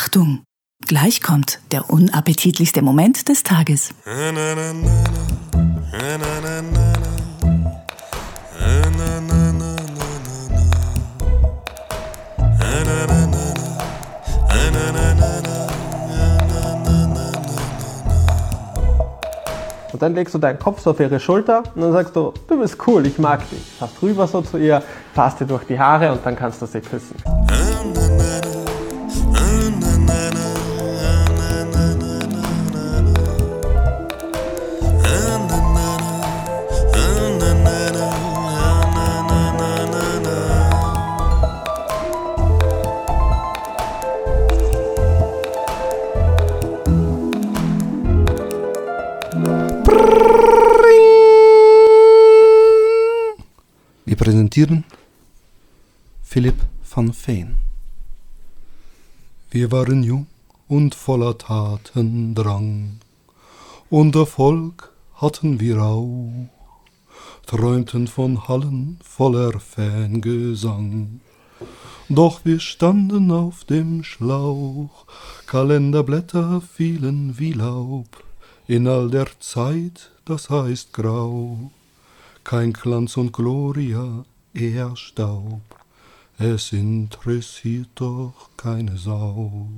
Achtung! Gleich kommt der unappetitlichste Moment des Tages. Und dann legst du deinen Kopf so auf ihre Schulter und dann sagst du, du bist cool, ich mag dich. Fast rüber so zu ihr, fasst dir durch die Haare und dann kannst du sie küssen. Präsentieren Philipp van Veen. Wir waren jung und voller Tatendrang, und Erfolg hatten wir auch, träumten von Hallen voller Fangesang. Doch wir standen auf dem Schlauch, Kalenderblätter fielen wie Laub, in all der Zeit, das heißt grau. Kein Glanz und Gloria, eher Staub. Es interessiert doch keine Sau.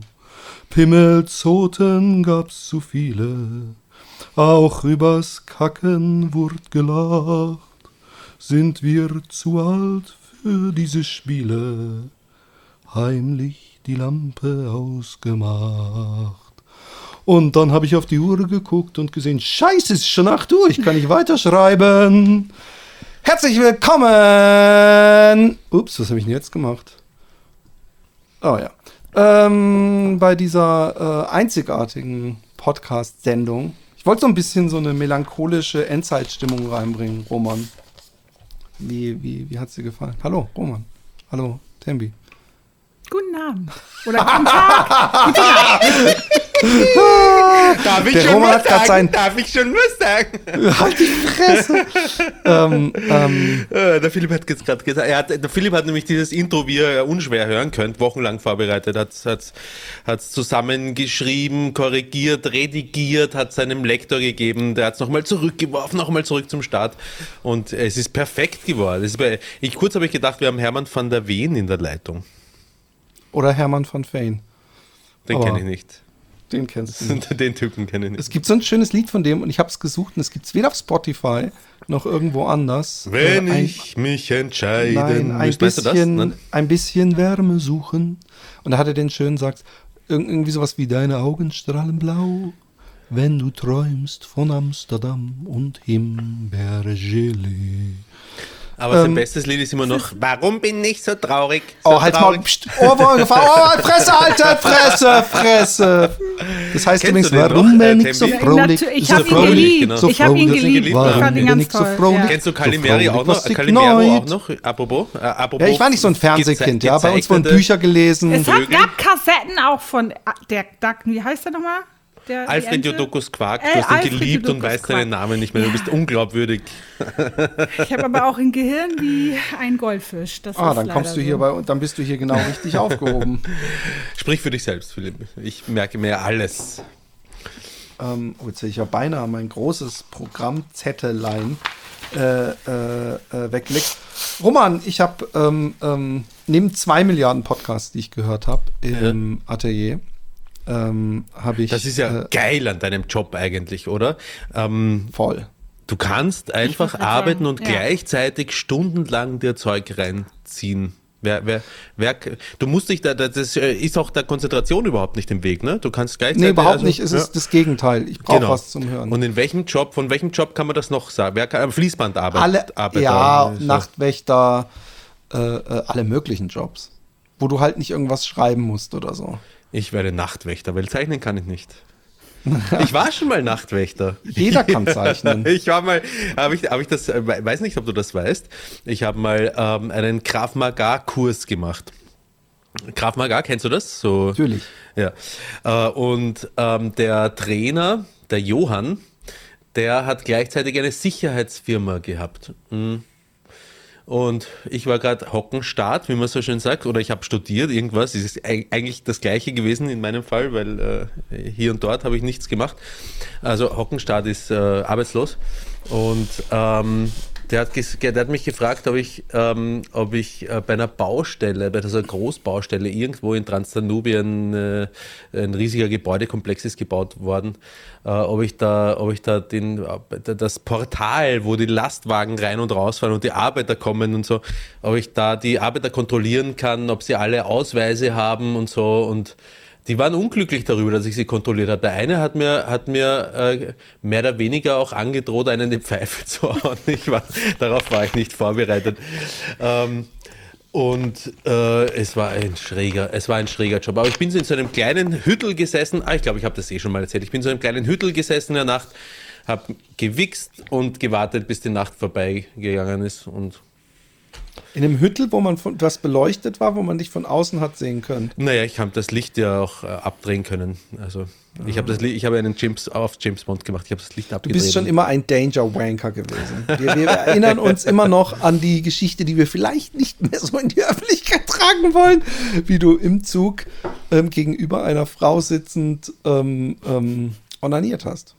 Pimmelzoten gab's zu viele, auch übers Kacken wurd gelacht. Sind wir zu alt für diese Spiele? Heimlich die Lampe ausgemacht. Und dann habe ich auf die Uhr geguckt und gesehen, scheiße, es ist schon 8 Uhr, ich kann nicht weiterschreiben. Herzlich willkommen! Ups, was habe ich denn jetzt gemacht? Oh ja. Ähm, bei dieser äh, einzigartigen Podcast-Sendung. Ich wollte so ein bisschen so eine melancholische Endzeitstimmung reinbringen, Roman. Wie, wie, wie hat dir gefallen? Hallo, Roman. Hallo, Tembi. Guten Abend. Oder guten Tag. Guten Abend. Darf ich, Der schon Roman was sagen? sein- Darf ich schon was sagen? Halt die Fresse! ähm, ähm, Äh, Der Philipp hat gerade gesagt, er hat, der Philipp hat nämlich dieses Intro, wie ihr unschwer hören könnt, wochenlang vorbereitet, hat es zusammengeschrieben, korrigiert, redigiert, hat seinem Lektor gegeben, der hat es nochmal zurückgeworfen, nochmal zurück zum Start und es ist perfekt geworden. Ist bei, ich, kurz habe ich gedacht, wir haben Hermann van der Ween in der Leitung. oder Hermann van Veen. Den kenne ich nicht. Den kennst du. Den Typen kenne ich nicht. Es gibt so ein schönes Lied von dem und ich habe es gesucht und es gibt es weder auf Spotify noch irgendwo anders. Wenn Äh, ein- ich mich entscheiden Nein, ein müsste, weißt du das? bisschen, Nein? ein bisschen Wärme suchen. Und da hat er den schön sagt, irg- irgendwie sowas wie deine Augen strahlen blau, wenn du träumst von Amsterdam und Himbeergelee. Aber sein Ähm, bestes Lied ist immer noch Warum bin ich so traurig? Oh, So halt's mal, traurig. pst, Ohrwurm gefahren, oh, Fresse, Alter, Fresse, Fresse. Das heißt Kennst übrigens, warum bin äh, ich so Tembi? frohlich? Natu- ich so habe ihn geliebt. genau. so ich habe ihn geliebt. Ich Warum ihn bin ich so? Ja. Kennst du So frohlich, auch noch? ich Calimero auch noch? Apropos, äh, apropos Ja, ich war nicht so ein Fernsehkind, ja. Bei uns wurden Bücher gelesen. Es gab Kassetten auch von der, der wie heißt der nochmal? Der, Alfred? Jodokus Quark, Äh, du hast ihn Alfred geliebt und weißt deinen. Namen nicht mehr. Du bist unglaubwürdig. Ich habe aber auch ein Gehirn wie ein Goldfisch. Das Ah, ist dann kommst du hier so. bei, dann bist du hier genau richtig aufgehoben. Sprich für dich selbst, Philipp. Ich merke mir alles. Ähm, oh, jetzt hätte ich ja beinahe mein großes Programmzettelein äh, äh, äh, weggelegt. Roman, ich habe ähm, ähm, neben zwei Milliarden Podcasts, die ich gehört habe im Atelier, ähm, habe ich Das ist ja äh, geil an deinem Job eigentlich, oder? Ähm, voll. du kannst einfach arbeiten sagen, und ja. gleichzeitig stundenlang dir Zeug reinziehen. Wer, wer, wer, du musst dich da, das ist auch der Konzentration überhaupt nicht im Weg, ne? Du kannst gleichzeitig. Nee, überhaupt also- nicht. Es ja. ist das Gegenteil. Ich brauche Genau. was zum Hören. Und in welchem Job, von welchem Job kann man das noch sagen? Wer kann, am Fließband arbeiten? alle, ja, Nachtwächter, äh, äh, alle möglichen Jobs. Wo du halt nicht irgendwas schreiben musst oder so. Ich werde Nachtwächter, weil zeichnen kann ich nicht. Ich war schon mal Nachtwächter. Jeder kann zeichnen. Ich war mal, habe ich, hab ich das, äh, weiß nicht, ob du das weißt. Ich habe mal ähm, einen Krav Maga Kurs gemacht. Krav Maga, kennst du das? So, Natürlich. Ja. Äh, und ähm, der Trainer, der Johann, der hat gleichzeitig eine Sicherheitsfirma gehabt. Mhm. Und ich war gerade Hockenstart, wie man so schön sagt, oder ich habe studiert, irgendwas. Es ist eigentlich das Gleiche gewesen in meinem Fall, weil äh, hier und dort habe ich nichts gemacht. Also Hockenstart ist äh, arbeitslos. Und ähm, der hat, der hat mich gefragt, ob ich, ähm, ob ich äh, bei einer Baustelle, bei dieser Großbaustelle irgendwo in Transdanubien äh, ein riesiger Gebäudekomplex ist gebaut worden, äh, ob ich da, ob ich da den, äh, das Portal, wo die Lastwagen rein und rausfahren und die Arbeiter kommen und so, ob ich da die Arbeiter kontrollieren kann, ob sie alle Ausweise haben und so und die waren unglücklich darüber, dass ich sie kontrolliert habe. Der eine hat mir, hat mir äh, mehr oder weniger auch angedroht, einen die Pfeife zu hauen. War, darauf war ich nicht vorbereitet. Ähm, und äh, es war ein schräger, es war ein schräger Job. Aber ich bin so in so einem kleinen Hüttel gesessen. Ah, ich glaube, ich habe das eh schon mal erzählt. Ich bin so in einem kleinen Hüttel gesessen in der Nacht, habe gewichst und gewartet, bis die Nacht vorbeigegangen ist und in einem Hüttel, wo man von, was beleuchtet war, wo man dich von außen hat sehen können. Naja, ich habe das Licht ja auch äh, abdrehen können. Also ich habe das ich habe einen James auf James Bond gemacht. Ich habe das Licht abgedreht. Du bist schon immer ein Danger Wanker gewesen. Wir, wir, erinnern uns immer noch an die Geschichte, die wir vielleicht nicht mehr so in die Öffentlichkeit tragen wollen, wie du im Zug ähm, gegenüber einer Frau sitzend ähm, ähm, onaniert hast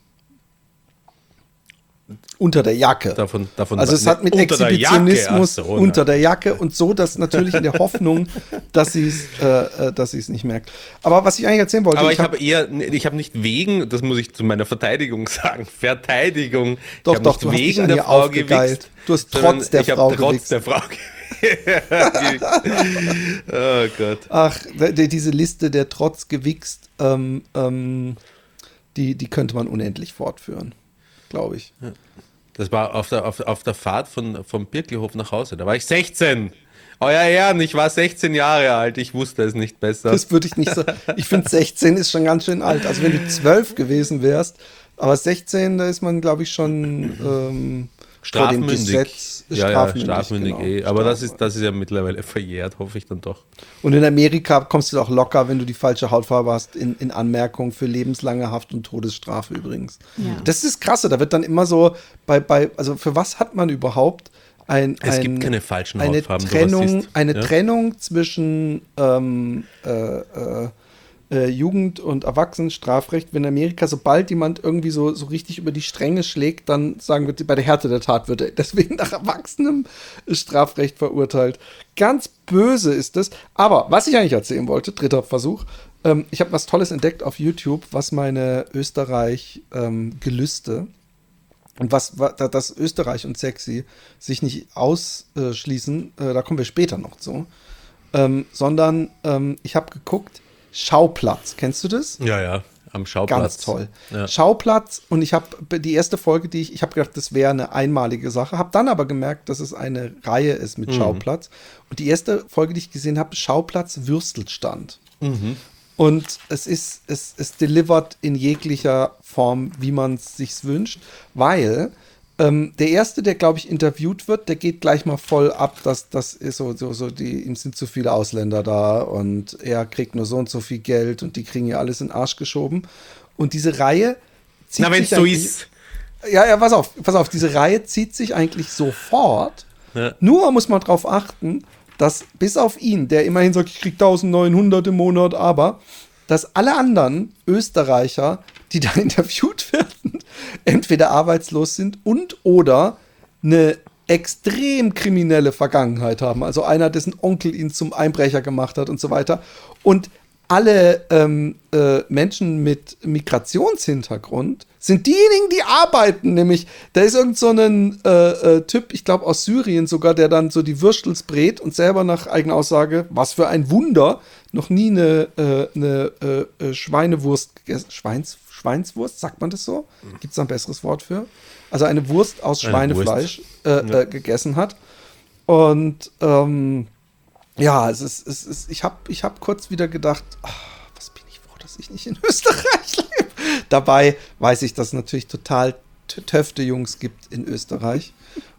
unter der Jacke. Davon, davon also es hat mit Exhibitionismus der so, unter der Jacke und so, dass natürlich in der Hoffnung, dass sie es, äh, äh, dass es nicht merkt. Aber was ich eigentlich erzählen wollte. Aber ich, ich habe hab eher, ich habe nicht wegen, das muss ich zu meiner Verteidigung sagen, Verteidigung. Doch, doch, du wegen der Frau gewichst. Du hast trotz der Frau trotz gewichst. der Frau oh Gott. Ach, diese Liste der trotz gewichst, ähm, ähm, die, die könnte man unendlich fortführen glaube ich. Ja. Das war auf der, auf, auf der Fahrt von, vom Birkelhof nach Hause. Da war ich 16. Euer Ehren, ich war 16 Jahre alt, ich wusste es nicht besser. Das würde ich nicht so. Ich finde 16 ist schon ganz schön alt. Also wenn du 12 gewesen wärst, aber 16, da ist man, glaube ich, schon ähm, strafmündig. Gesetz, ja, strafmündig, ja, strafmündig genau. eh. Aber das ist, das ist ja mittlerweile verjährt, hoffe ich dann doch. Und in Amerika kommst du doch locker, wenn du die falsche Hautfarbe hast, in, in Anmerkung für lebenslange Haft und Todesstrafe übrigens. Ja. Das ist krasse, da wird dann immer so bei, bei, also für was hat man überhaupt ein, es ein, gibt keine falschen eine Hautfarben. Trennung, eine ja? Trennung zwischen ähm, äh, äh, äh, Jugend- und Erwachsenenstrafrecht, wenn in Amerika, sobald jemand irgendwie so, so richtig über die Stränge schlägt, dann sagen wir, bei der Härte der Tat wird er deswegen nach erwachsenem Strafrecht verurteilt. Ganz böse ist es. Aber was ich eigentlich erzählen wollte, dritter Versuch, ähm, ich habe was Tolles entdeckt auf YouTube, was meine Österreich-Gelüste ähm, und was, was dass Österreich und Sexy sich nicht ausschließen, äh, da kommen wir später noch zu, ähm, sondern ähm, ich habe geguckt, Schauplatz. Kennst du das? Ja, ja. Am Schauplatz. Ganz toll. Ja. Schauplatz und ich habe die erste Folge, die ich, ich habe gedacht, das wäre eine einmalige Sache, habe dann aber gemerkt, dass es eine Reihe ist mit mhm. Schauplatz. Und die erste Folge, die ich gesehen habe, Schauplatz Würstelstand. Mhm. Und es ist, es, es delivert in jeglicher Form, wie man es sich wünscht, weil ähm, der erste, der, glaube ich, interviewt wird, der geht gleich mal voll ab, dass das ist so, so, so, die, ihm sind zu viele Ausländer da und er kriegt nur so und so viel Geld und die kriegen ja alles in den Arsch geschoben. Und diese Reihe zieht Na, wenn es so ist. Ja, ja, pass auf, pass auf, diese Reihe zieht sich eigentlich sofort. Ja. Nur muss man darauf achten, dass bis auf ihn, der immerhin sagt, ich krieg 1900 im Monat, aber dass alle anderen Österreicher, die da interviewt werden, entweder arbeitslos sind und oder eine extrem kriminelle Vergangenheit haben. Also einer, dessen Onkel ihn zum Einbrecher gemacht hat und so weiter. Und alle ähm, äh, Menschen mit Migrationshintergrund sind diejenigen, die arbeiten. Nämlich, da ist irgend so ein äh, äh, Typ, ich glaube aus Syrien sogar, der dann so die Würstels brät und selber nach eigener Aussage, was für ein Wunder, noch nie eine, äh, eine äh, äh, Schweinewurst Schweins, Schweinswurst, sagt man das so? Gibt es da ein besseres Wort für? Also eine Wurst aus Schweinefleisch ja. gegessen hat. Und ähm, ja, es ist, es ist, ich habe ich hab kurz wieder gedacht, ach, was bin ich froh, dass ich nicht in Österreich lebe. Dabei weiß ich, dass es natürlich total töfte Jungs gibt in Österreich.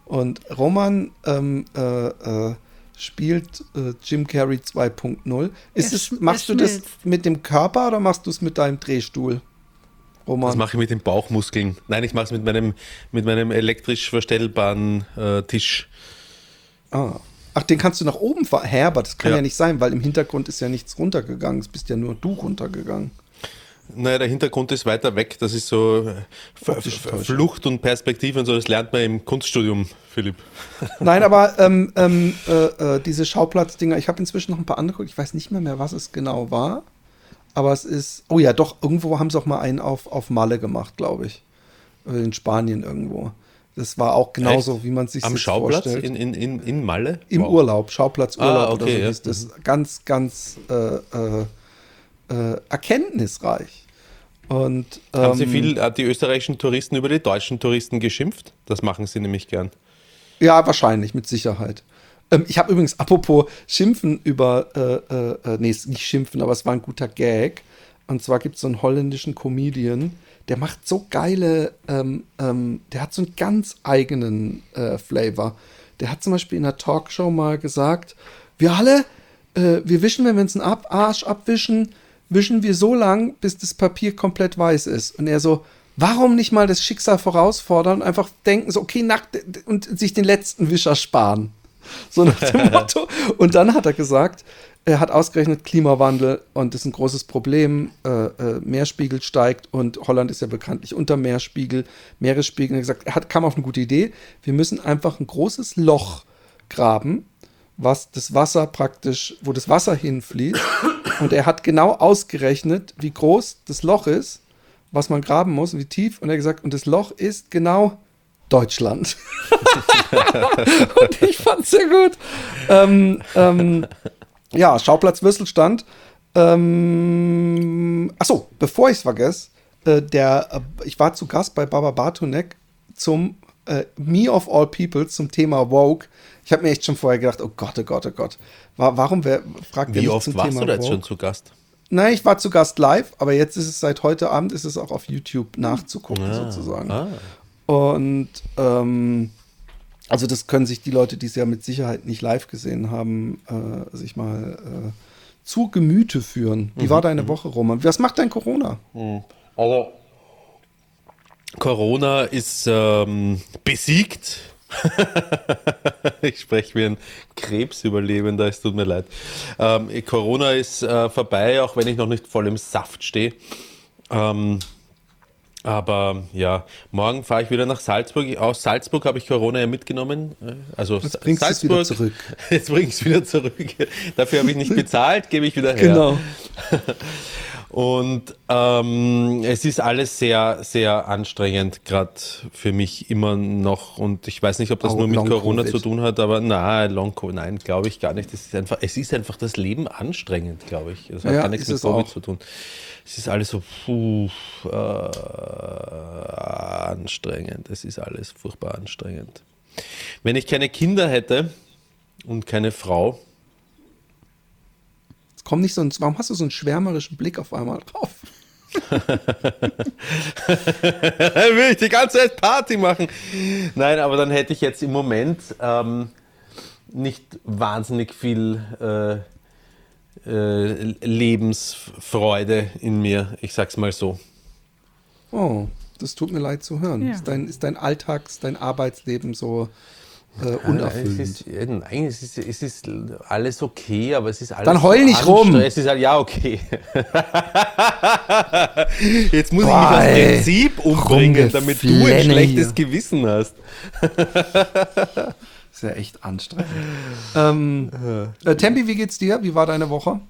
Und Roman ähm, äh, äh, spielt äh, Jim Carrey 2.0. Ist es, machst du das mit dem Körper oder machst du es mit deinem Drehstuhl? Roman? Das mache ich mit den Bauchmuskeln. Nein, ich mache es mit meinem, mit meinem elektrisch verstellbaren äh, Tisch. Ah. Ach, den kannst du nach oben fahren. Hä, aber das kann ja. Ja. nicht sein, weil im Hintergrund ist ja nichts runtergegangen. Es bist ja nur du runtergegangen. Naja, der Hintergrund ist weiter weg. Das ist so äh, Täuschung. Flucht und Perspektive und so. Das lernt man im Kunststudium, Philipp. Nein, aber ähm, ähm, äh, äh, diese Schauplatzdinger, ich habe inzwischen noch ein paar angeguckt. Ich weiß nicht mehr mehr, was es genau war. Aber es ist, oh ja, doch, irgendwo haben sie auch mal einen auf, auf Malle gemacht, glaube ich. Äh, In Spanien irgendwo. Das war auch genauso, Echt? wie man sich Am das Schauplatz vorstellt. in, in, in, in Malle? Im Wow. Urlaub, Schauplatzurlaub Ah, oder okay, so ja. hieß das. Ganz, ganz äh, äh, äh, erkenntnisreich. Und, Haben Sie ähm, viel äh, die österreichischen Touristen über die deutschen Touristen geschimpft? Das machen sie nämlich gern. Ja, wahrscheinlich, mit Sicherheit. Ähm, ich habe übrigens, apropos Schimpfen über, äh, äh, äh, nee, nicht Schimpfen, aber es war ein guter Gag. Und zwar gibt es so einen holländischen Comedian, der macht so geile, ähm, ähm, der hat so einen ganz eigenen äh, Flavor. Der hat zum Beispiel in einer Talkshow mal gesagt, wir alle, äh, wir wischen, wenn wir uns einen Ab Arsch abwischen, wischen wir so lang, bis das Papier komplett weiß ist. Und er so, warum nicht mal das Schicksal vorausfordern und einfach denken so, okay, nach, und sich den letzten Wischer sparen. So nach dem Motto. Und dann hat er gesagt, er hat ausgerechnet Klimawandel und das ist ein großes Problem. Äh, äh, Meerspiegel steigt und Holland ist ja bekanntlich unter Meerspiegel, Meeresspiegel. Er hat gesagt, er hat, kam auf eine gute Idee. Wir müssen einfach ein großes Loch graben, was das Wasser praktisch, wo das Wasser hinfließt. Und er hat genau ausgerechnet, wie groß das Loch ist, was man graben muss, wie tief. Und er hat gesagt, und das Loch ist genau Deutschland. und ich fand's sehr gut. Ähm, ähm, ja, Schauplatz Würstelstand. Ähm, achso, bevor ich es vergesse, äh, der, äh, ich war zu Gast bei Baba Bartunek zum äh, Me of All People zum Thema Woke. Ich habe mir echt schon vorher gedacht, oh Gott, oh Gott, oh Gott. Wa warum wer, fragt Wie oft zum warst Thema du jetzt schon zu Gast? Nein, ich war zu Gast live, aber jetzt ist es seit heute Abend ist es auch auf YouTube nachzugucken Ah, sozusagen. ah. Und ähm, also das können sich die Leute, die es ja mit Sicherheit nicht live gesehen haben, äh, sich mal äh, zu Gemüte führen. Wie Mhm, war deine Woche, Roman? Was macht dein Corona? Also, Corona ist ähm, besiegt. ich spreche wie ein Krebsüberlebender, es tut mir leid. Ähm, Corona ist äh, vorbei, auch wenn ich noch nicht voll im Saft stehe. Ähm, aber ja, morgen fahre ich wieder nach Salzburg. Aus Salzburg habe ich Corona ja mitgenommen. Äh, Also Jetzt bringst du es wieder zurück. Jetzt bringe ich es wieder zurück. Dafür habe ich nicht bezahlt, gebe ich wieder her. Genau. Und ähm, es ist alles sehr, sehr anstrengend, gerade für mich immer noch. Und ich weiß nicht, ob das Oh, nur mit Long Corona Covid. zu tun hat, aber nein, Long Covid, nein, glaube ich gar nicht. Es ist einfach, es ist einfach das Leben anstrengend, glaube ich. Das hat Ja, gar nichts mit Covid auch. zu tun. Es ist alles so puh, äh, anstrengend. Es ist alles furchtbar anstrengend. Wenn ich keine Kinder hätte und keine Frau, komm nicht so ein, warum hast du so einen schwärmerischen Blick auf einmal drauf? will ich die ganze Zeit Party machen. Nein, aber dann hätte ich jetzt im Moment ähm, nicht wahnsinnig viel äh, äh, Lebensfreude in mir. Ich sag's mal so. Oh, das tut mir leid zu hören. Ja. Ist, dein, ist dein Alltags-, dein Arbeitsleben so äh, Es unerfüllend? ist, äh, nein, es ist, es ist alles okay, aber es ist alles. Dann heul nicht rum. Es ist halt, ja, okay. Jetzt muss ich mich Boah, aus ey. Prinzip umbringen, damit du ein schlechtes hier. Gewissen hast. Ist ja echt anstrengend. ähm, äh, Tempi, wie geht's dir? Wie war deine Woche?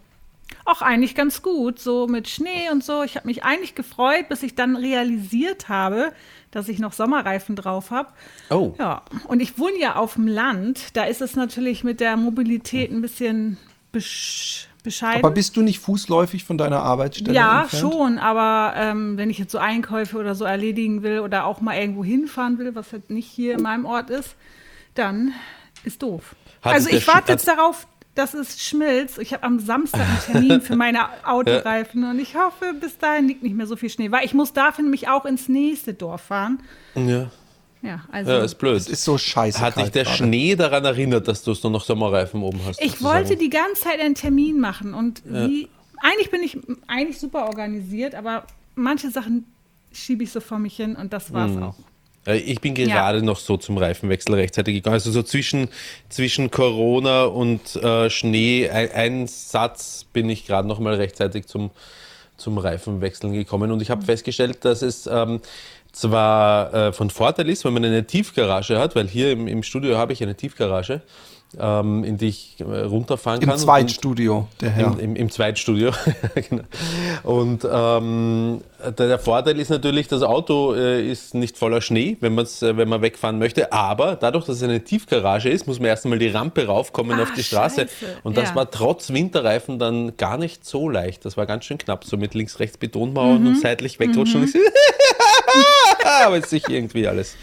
Auch eigentlich ganz gut, so mit Schnee und so. Ich habe mich eigentlich gefreut, bis ich dann realisiert habe, dass ich noch Sommerreifen drauf habe. Oh. Ja, und ich wohne ja auf dem Land. Da ist es natürlich mit der Mobilität ein bisschen besch bescheiden. Aber bist du nicht fußläufig von deiner Arbeitsstelle ja, entfernt? schon, aber ähm, wenn ich jetzt so Einkäufe oder so erledigen will oder auch mal irgendwo hinfahren will, was halt nicht hier in meinem Ort ist, dann ist doof. Hat also ich warte jetzt darauf, dass es schmilzt. Ich habe am Samstag einen Termin für meine Autoreifen und ich hoffe, bis dahin liegt nicht mehr so viel Schnee, weil ich muss dafür nämlich auch ins nächste Dorf fahren. Ja, Ja, also ja ist blöd. Es ist so scheiße Hat dich der gerade. Schnee daran erinnert, dass du es nur noch Sommerreifen oben hast? Ich sozusagen? wollte die ganze Zeit einen Termin machen und wie, eigentlich bin ich eigentlich super organisiert, aber manche Sachen schiebe ich so vor mich hin und das war's Mhm. auch. Äh, ich bin gerade ja. noch so zum Reifenwechsel rechtzeitig gegangen. Also so zwischen, zwischen Corona und äh, Schnee, ein, ein, Satz bin ich gerade noch mal rechtzeitig zum, zum Reifenwechseln gekommen. Und ich habe mhm. festgestellt, dass es ähm, zwar äh, von Vorteil ist, wenn man eine Tiefgarage hat, weil hier im, im Studio habe ich eine Tiefgarage ähm, in die ich äh, runterfahren Im kann. Im Zweitstudio, der Herr. Im, im, im Zweitstudio, genau. Und ähm, der, der, Vorteil ist natürlich, das Auto äh, ist nicht voller Schnee, wenn, man's, äh, wenn man wegfahren möchte. Aber dadurch, dass es eine Tiefgarage ist, muss man erstmal die Rampe raufkommen Ach, auf die Straße. Scheiße. Und das ja. war trotz Winterreifen dann gar nicht so leicht. Das war ganz schön knapp, so mit links-rechts Betonmauern mhm. und seitlich wegrutschen. Mhm. aber es ist sich irgendwie alles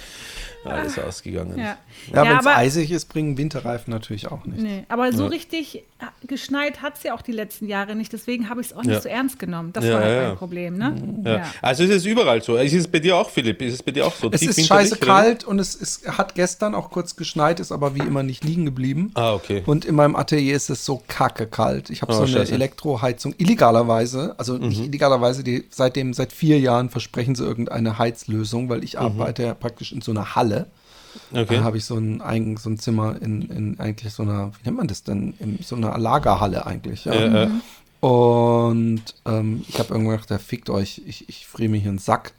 alles ah. ausgegangen. Ja, ja, ja wenn es eisig ist, bringen Winterreifen natürlich auch nicht. Nee, aber so ja. richtig geschneit hat es ja auch die letzten Jahre nicht. Deswegen habe ich es auch nicht ja. so ernst genommen. Das war halt mein Problem. Ne? Also ist es überall so. Ist es bei dir auch, Philipp? Ist es bei dir auch so? Es Tief ist scheiße kalt und es ist, hat gestern auch kurz geschneit, ist aber wie immer nicht liegen geblieben. Ah, okay. Und in meinem Atelier ist es so kacke kalt. Ich habe oh, so eine scheiße. Elektroheizung, illegalerweise, also mhm. nicht illegalerweise, die, seitdem, seit vier Jahren versprechen sie irgendeine Heizlösung, weil ich mhm. arbeite ja praktisch in so einer Halle. Okay. Da habe ich so ein, so ein Zimmer in, in eigentlich so einer, wie nennt man das denn? In so einer Lagerhalle eigentlich. Ja. Äh, äh. Und ähm, ich habe irgendwann gedacht, der fickt euch, ich, ich friere mir hier einen Sack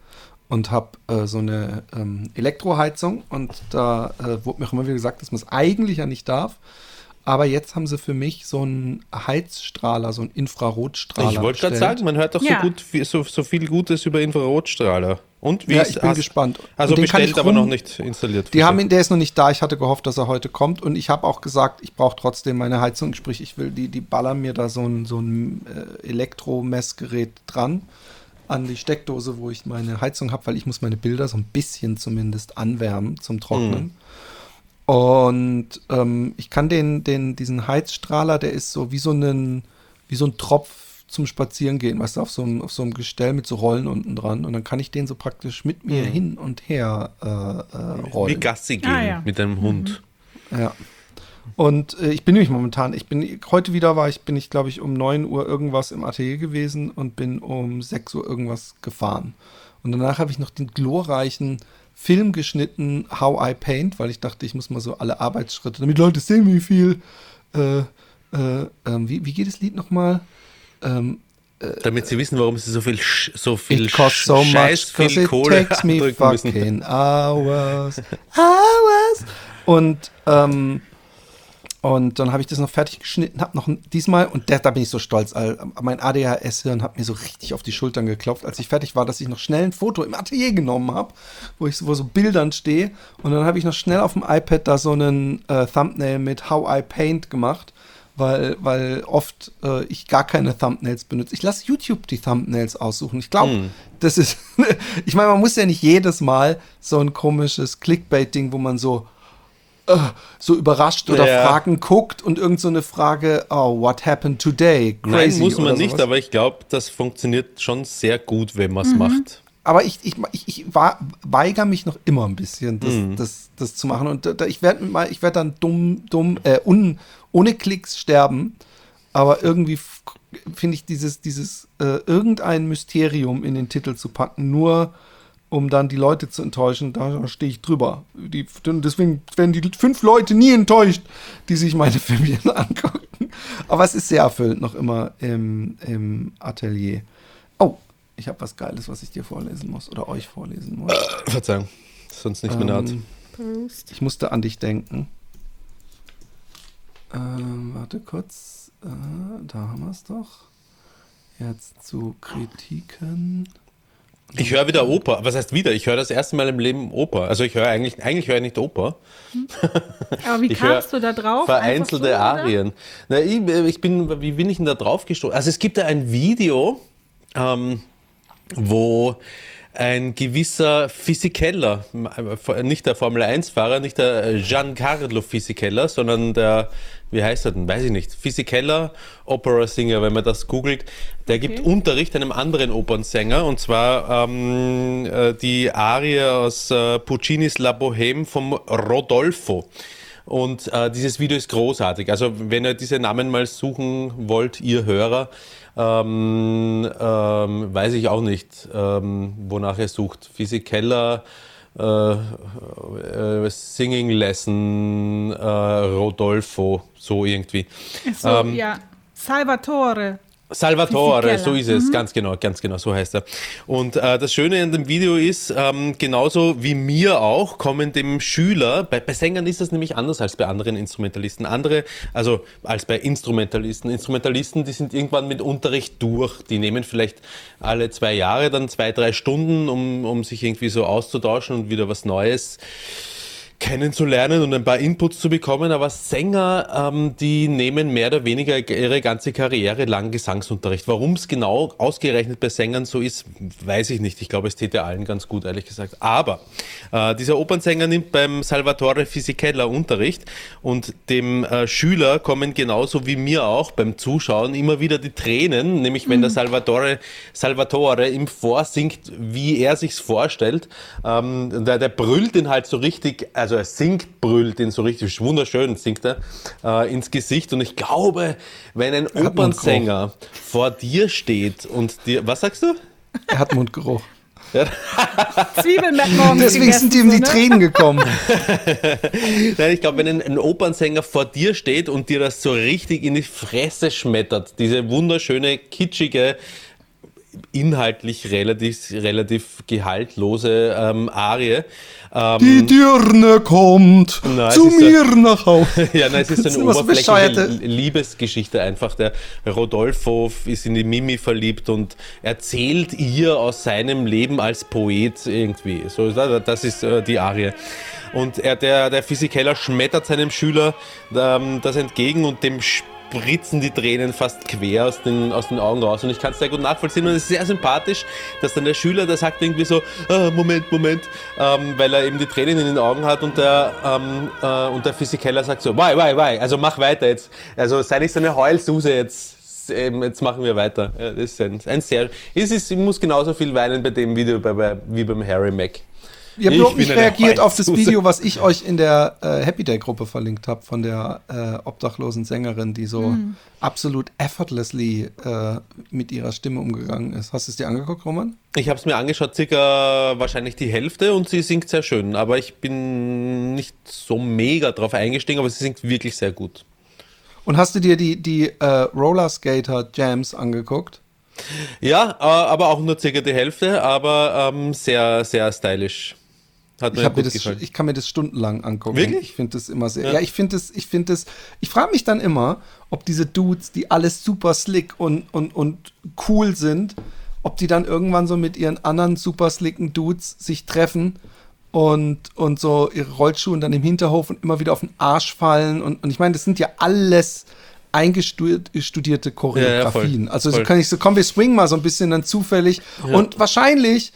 und habe äh, so eine ähm, Elektroheizung und da äh, wurde mir auch immer wieder gesagt, dass man es eigentlich ja nicht darf. Aber jetzt haben sie für mich so einen Heizstrahler, so einen Infrarotstrahler. Ich wollte gerade sagen, man hört doch ja. so, gut, so, so viel Gutes über Infrarotstrahler. Und wie ja, ich bin hast, gespannt. Also bestellt, aber noch nicht installiert. Die haben ihn, der ist noch nicht da. Ich hatte gehofft, dass er heute kommt. Und ich habe auch gesagt, ich brauche trotzdem meine Heizung. Sprich, ich will die, die ballern mir da so ein, so ein äh, Elektromessgerät dran an die Steckdose, wo ich meine Heizung habe, weil ich muss meine Bilder so ein bisschen zumindest anwärmen zum Trocknen. Mhm. Und ähm, ich kann den, den, diesen Heizstrahler, der ist so wie so ein, wie so ein Tropf zum Spazierengehen, weißt du, auf so, einem, auf so einem Gestell mit so Rollen unten dran. Und dann kann ich den so praktisch mit mir mhm. hin und her äh, äh, rollen. Wie Gassi gehen ah, ja. mit einem Hund. Mhm. Ja. Und äh, ich bin nämlich momentan, ich bin, heute wieder war ich, bin ich glaube ich um 9 Uhr irgendwas im Atelier gewesen und bin um 6 Uhr irgendwas gefahren. Und danach habe ich noch den glorreichen Film geschnitten, How I Paint, weil ich dachte, ich muss mal so alle Arbeitsschritte, damit Leute sehen, wie viel. Äh, äh, ähm, wie, wie geht das Lied nochmal? Ähm, äh, damit sie wissen, warum sie so viel so viel it costs so Scheiß much, viel Kohle it takes me fucking müssen. hours, hours. Und ähm, und dann habe ich das noch fertig geschnitten, habe noch diesmal, und der, da bin ich so stolz, mein ADHS-Hirn hat mir so richtig auf die Schultern geklopft, als ich fertig war, dass ich noch schnell ein Foto im Atelier genommen habe, wo ich so, wo so Bildern stehe. Und dann habe ich noch schnell auf dem iPad da so einen äh, Thumbnail mit How I Paint gemacht, weil, weil oft äh, ich gar keine Thumbnails benutze. Ich lasse YouTube die Thumbnails aussuchen. Ich glaube, mm. das ist, ich meine, man muss ja nicht jedes Mal so ein komisches Clickbait-Ding, wo man so so überrascht oder ja. Fragen guckt und irgend so eine Frage, oh, what happened today? Crazy Nein, muss man nicht, sowas. aber ich glaube, das funktioniert schon sehr gut, wenn man es mhm. macht. Aber ich, ich, ich, ich weigere mich noch immer ein bisschen, das, mhm. das, das zu machen. Und da, ich werde werd dann dumm, dumm, äh, un, ohne Klicks sterben. Aber irgendwie finde ich dieses, dieses äh, irgendein Mysterium in den Titel zu packen, nur um dann die Leute zu enttäuschen, da stehe ich drüber. Die, deswegen werden die fünf Leute nie enttäuscht, die sich meine Filmchen angucken. Aber es ist sehr erfüllend noch immer im, im Atelier. Oh, ich habe was Geiles, was ich dir vorlesen muss oder euch vorlesen muss. Äh, Verzeihung, sonst nicht mehr ähm, Ich musste an dich denken. Ähm, warte kurz. Äh, da haben wir es doch. Jetzt zu Kritiken. Ich höre wieder Oper. Was heißt wieder? Ich höre das erste Mal im Leben Oper. Also ich höre eigentlich, eigentlich höre ich nicht Oper. Aber wie kamst du da drauf? Vereinzelte so, Arien. Na, ich, ich, bin, wie bin ich denn da drauf gestoßen? Also es gibt da ein Video, ähm, wo ein gewisser Physikeller, nicht der Formel 1-Fahrer, nicht der Giancarlo Physikeller, sondern der wie heißt er denn? Weiß ich nicht. Physikeller Opera Singer, wenn man das googelt. Der okay. gibt Unterricht einem anderen Opernsänger und zwar ähm, äh, die Arie aus äh, Puccinis La Bohème vom Rodolfo. Und äh, dieses Video ist großartig. Also wenn ihr diese Namen mal suchen wollt, ihr Hörer, ähm, ähm, weiß ich auch nicht, ähm, wonach ihr sucht. Physikeller äh, äh, Singing Lesson äh, Rodolfo, so irgendwie. So, ähm, ja. Salvatore. Salvatore, so ist es, mhm. ganz genau, ganz genau, so heißt er. Und äh, das Schöne an dem Video ist, ähm, genauso wie mir auch, kommen dem Schüler, bei, bei Sängern ist das nämlich anders als bei anderen Instrumentalisten. Andere, also als bei Instrumentalisten. Instrumentalisten, die sind irgendwann mit Unterricht durch. Die nehmen vielleicht alle zwei Jahre dann zwei, drei Stunden, um, um sich irgendwie so auszutauschen und wieder was Neues kennenzulernen und ein paar Inputs zu bekommen, aber Sänger, ähm, die nehmen mehr oder weniger ihre ganze Karriere lang Gesangsunterricht. Warum es genau ausgerechnet bei Sängern so ist, weiß ich nicht. Ich glaube, es täte allen ganz gut, ehrlich gesagt. Aber äh, dieser Opernsänger nimmt beim Salvatore Fisichella Unterricht und dem äh, Schüler kommen genauso wie mir auch beim Zuschauen immer wieder die Tränen, nämlich wenn mhm. der Salvatore, Salvatore ihm vorsingt, wie er sich's vorstellt. Ähm, der, der brüllt ihn halt so richtig, also also er singt, brüllt ihn so richtig wunderschön, singt er äh, ins Gesicht. Und ich glaube, wenn ein er Opernsänger vor dir steht und dir, was sagst du? Er hat Mundgeruch. Ja. Zwiebeln morgens Deswegen sind ihm die ne? Tränen gekommen. Nein, ich glaube, wenn ein, ein, Opernsänger vor dir steht und dir das so richtig in die Fresse schmettert, diese wunderschöne, kitschige, inhaltlich relativ, relativ gehaltlose ähm, Arie. Ähm, die Dirne kommt na, zu mir so, nach Hause. ja, nein, es ist eine oberflächliche Liebesgeschichte einfach. Der Rodolfo ist in die Mimi verliebt und erzählt ihr aus seinem Leben als Poet irgendwie. So, das ist äh, die Arie. Und er, der, der Physikeller schmettert seinem Schüler ähm, das entgegen und dem spritzen die Tränen fast quer aus den, aus den Augen raus. Und ich kann es sehr gut nachvollziehen. Und es ist sehr sympathisch, dass dann der Schüler, der sagt irgendwie so, ah, Moment, Moment, ähm, weil er eben die Tränen in den Augen hat und der, ähm, äh, und der Physikeller sagt so, why, why, why, also mach weiter jetzt. Also sei nicht so eine Heulsuse jetzt. Jetzt machen wir weiter. Ja, das ist ein, ein sehr. Es ist, ich muss genauso viel weinen bei dem Video bei, bei, wie beim Harry Mac. Ihr habt überhaupt nicht reagiert auf das Video, was ich euch in der äh, Happy Day Gruppe verlinkt habe von der äh, obdachlosen Sängerin, die so mhm. absolut effortlessly äh, mit ihrer Stimme umgegangen ist. Hast du es dir angeguckt, Roman? Ich habe es mir angeschaut, circa wahrscheinlich die Hälfte und sie singt sehr schön. Aber ich bin nicht so mega drauf eingestiegen, aber sie singt wirklich sehr gut. Und hast du dir die, die äh, Roller Skater Jams angeguckt? Ja, äh, aber auch nur circa die Hälfte, aber ähm, sehr, sehr stylisch. Hat ich, mir das, ich kann mir das stundenlang angucken. Wirklich? Ich finde das immer sehr. Ja, ja ich finde das, ich finde das, ich frage mich dann immer, ob diese Dudes, die alles super slick und, und, und cool sind, ob die dann irgendwann so mit ihren anderen super slicken Dudes sich treffen und, und so ihre Rollschuhe dann im Hinterhof und immer wieder auf den Arsch fallen. Und, und ich meine, das sind ja alles eingestudierte Choreografien. Ja, ja, also so kann ich so, komm, wir swingen mal so ein bisschen dann zufällig. Und wahrscheinlich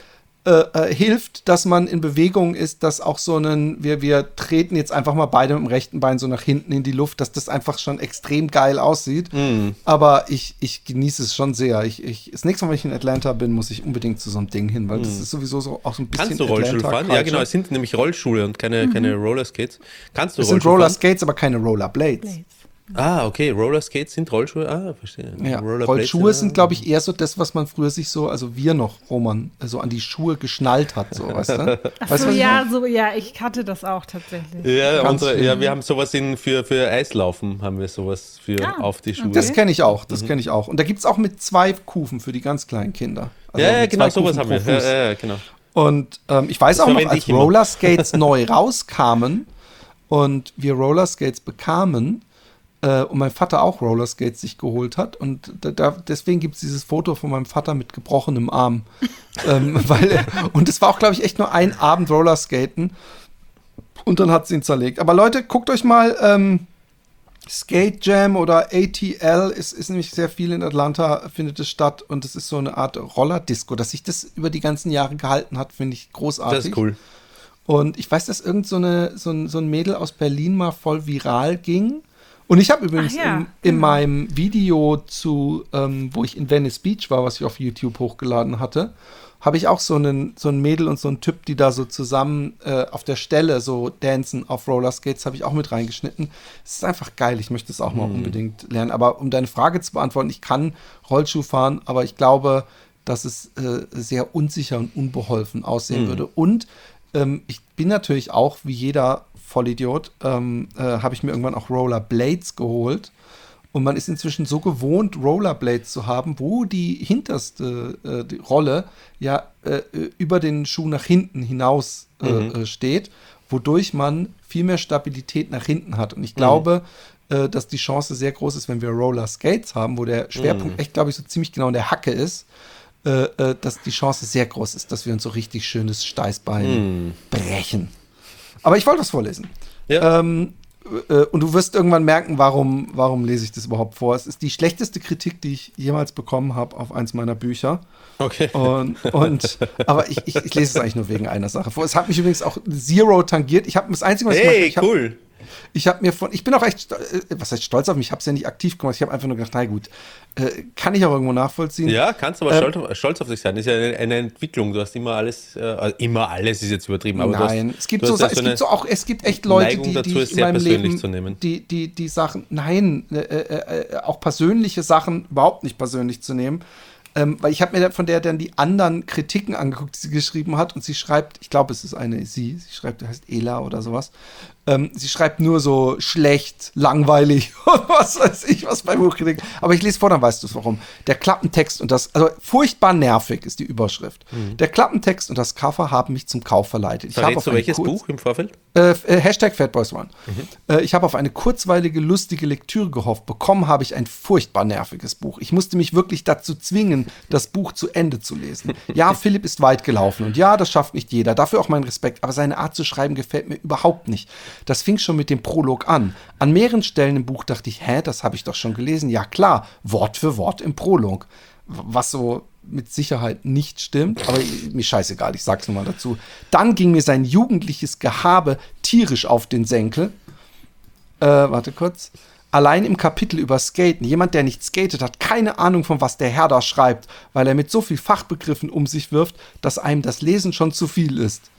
äh, äh, hilft, dass man in Bewegung ist, dass auch so ein, wir, wir treten jetzt einfach mal beide mit dem rechten Bein so nach hinten in die Luft, dass das einfach schon extrem geil aussieht. Mm. Aber ich, ich genieße es schon sehr. Ich, ich, das nächste Mal, wenn ich in Atlanta bin, muss ich unbedingt zu so einem Ding hin, weil mm. das ist sowieso so auch so ein bisschen. Kannst du Rollschuhe fahren? Ja, genau, es sind nämlich Rollschuhe und keine, mhm. keine Rollerskates. Kannst du Es sind Rollerskates, aber keine Rollerblades. Blades. Ah, okay. Rollerskates sind Rollschuhe. Ah, verstehe. Ja. Rollschuhe sind, glaube ich, eher so das, was man früher sich so, also wir noch, Roman, so an die Schuhe geschnallt hat, so, weißt du? Ach weißt, so, ja, so, ja, ich hatte das auch tatsächlich. Ja, unsere, ja wir haben sowas in, für, für Eislaufen, haben wir sowas für ah, auf die Schuhe. Das kenne ich auch, das mhm. kenne ich auch. Und da gibt es auch mit zwei Kufen für die ganz kleinen Kinder. Also ja, ja genau, sowas haben wir. Ja, ja, genau. Und ähm, ich weiß das auch noch, als Rollerskates neu rauskamen und wir Rollerskates bekamen, äh, und mein Vater auch Rollerskates sich geholt hat. Und da, da, deswegen gibt es dieses Foto von meinem Vater mit gebrochenem Arm. ähm, weil er, und es war auch, glaube ich, echt nur ein Abend Rollerskaten. Und dann hat sie ihn zerlegt. Aber Leute, guckt euch mal ähm, Skate Jam oder ATL. Es ist nämlich sehr viel in Atlanta, findet es statt. Und es ist so eine Art Rollerdisco. Dass sich das über die ganzen Jahre gehalten hat, finde ich großartig. Das ist cool. Und ich weiß, dass irgend so, eine, so, ein, so ein Mädel aus Berlin mal voll viral ging. Und ich habe übrigens ja, in, in genau. meinem Video zu, ähm, wo ich in Venice Beach war, was ich auf YouTube hochgeladen hatte, habe ich auch so einen, so ein Mädel und so einen Typ, die da so zusammen äh, auf der Stelle so dancen auf Rollerskates, habe ich auch mit reingeschnitten. Es ist einfach geil, ich möchte es auch mal mhm. unbedingt lernen. Aber um deine Frage zu beantworten, ich kann Rollschuh fahren, aber ich glaube, dass es äh, sehr unsicher und unbeholfen aussehen mhm. würde. Und ähm, ich bin natürlich auch, wie jeder Vollidiot, ähm, äh, habe ich mir irgendwann auch Rollerblades geholt. Und man ist inzwischen so gewohnt, Rollerblades zu haben, wo die hinterste äh, die Rolle ja äh, über den Schuh nach hinten hinaus äh, mhm. Äh, steht, wodurch man viel mehr Stabilität nach hinten hat. Und ich glaube, mhm. äh, dass die Chance sehr groß ist, wenn wir Roller Skates haben, wo der Schwerpunkt mhm. echt, glaube ich, so ziemlich genau in der Hacke ist, äh, äh, dass die Chance sehr groß ist, dass wir uns so richtig schönes Steißbein mhm. brechen. Aber ich wollte was vorlesen. Ja. Ähm, äh, und du wirst irgendwann merken, warum, warum lese ich das überhaupt vor. Es ist die schlechteste Kritik, die ich jemals bekommen habe auf eins meiner Bücher. Okay. Und, und aber ich, ich, ich, lese es eigentlich nur wegen einer Sache vor. Es hat mich übrigens auch Zero tangiert. Ich habe das Einzige, was hey, ich mache, ich cool. Hab, ich habe mir von, ich bin auch echt, äh, was heißt stolz auf mich, ich habe es ja nicht aktiv gemacht, ich habe einfach nur gedacht, na gut, äh, kann ich auch irgendwo nachvollziehen. Ja, kannst aber ähm, stolz, stolz, auf sich sein, das ist ja eine, eine, Entwicklung, du hast immer alles, äh, also immer alles ist jetzt übertrieben, aber Nein, hast, es gibt so, es so gibt so auch, es gibt echt Leute, die, die in meinem Leben, die, die, die Sachen, nein, äh, äh, äh, auch persönliche Sachen überhaupt nicht persönlich zu nehmen, ähm, weil ich habe mir von der dann die anderen Kritiken angeguckt, die sie geschrieben hat. Und sie schreibt, ich glaube, es ist eine sie, sie schreibt, heißt Ela oder sowas. Ähm, sie schreibt nur so schlecht, langweilig und was weiß ich, was bei Buchkritik. Aber ich lese vor, dann weißt du es warum. Der Klappentext und das, also furchtbar nervig ist die Überschrift. Mhm. Der Klappentext und das Cover haben mich zum Kauf verleitet. Ich habe auf welches Kurz Buch im Vorfeld? Äh, äh, Hashtag Fatboys One. Mhm. Äh, ich habe auf eine kurzweilige, lustige Lektüre gehofft. Bekommen habe ich ein furchtbar nerviges Buch. Ich musste mich wirklich dazu zwingen, das Buch zu Ende zu lesen. Ja, Philipp ist weit gelaufen und ja, das schafft nicht jeder. Dafür auch mein Respekt. Aber seine Art zu schreiben gefällt mir überhaupt nicht. Das fing schon mit dem Prolog an. An mehreren Stellen im Buch dachte ich, hä, das habe ich doch schon gelesen. Ja klar, Wort für Wort im Prolog. Was so mit Sicherheit nicht stimmt, aber mir scheißegal, ich sag's nur mal dazu. Dann ging mir sein jugendliches Gehabe tierisch auf den Senkel. Äh, warte kurz. Allein im Kapitel über Skaten. Jemand, der nicht skatet, hat keine Ahnung, von was der Herr da schreibt, weil er mit so viel Fachbegriffen um sich wirft, dass einem das Lesen schon zu viel ist.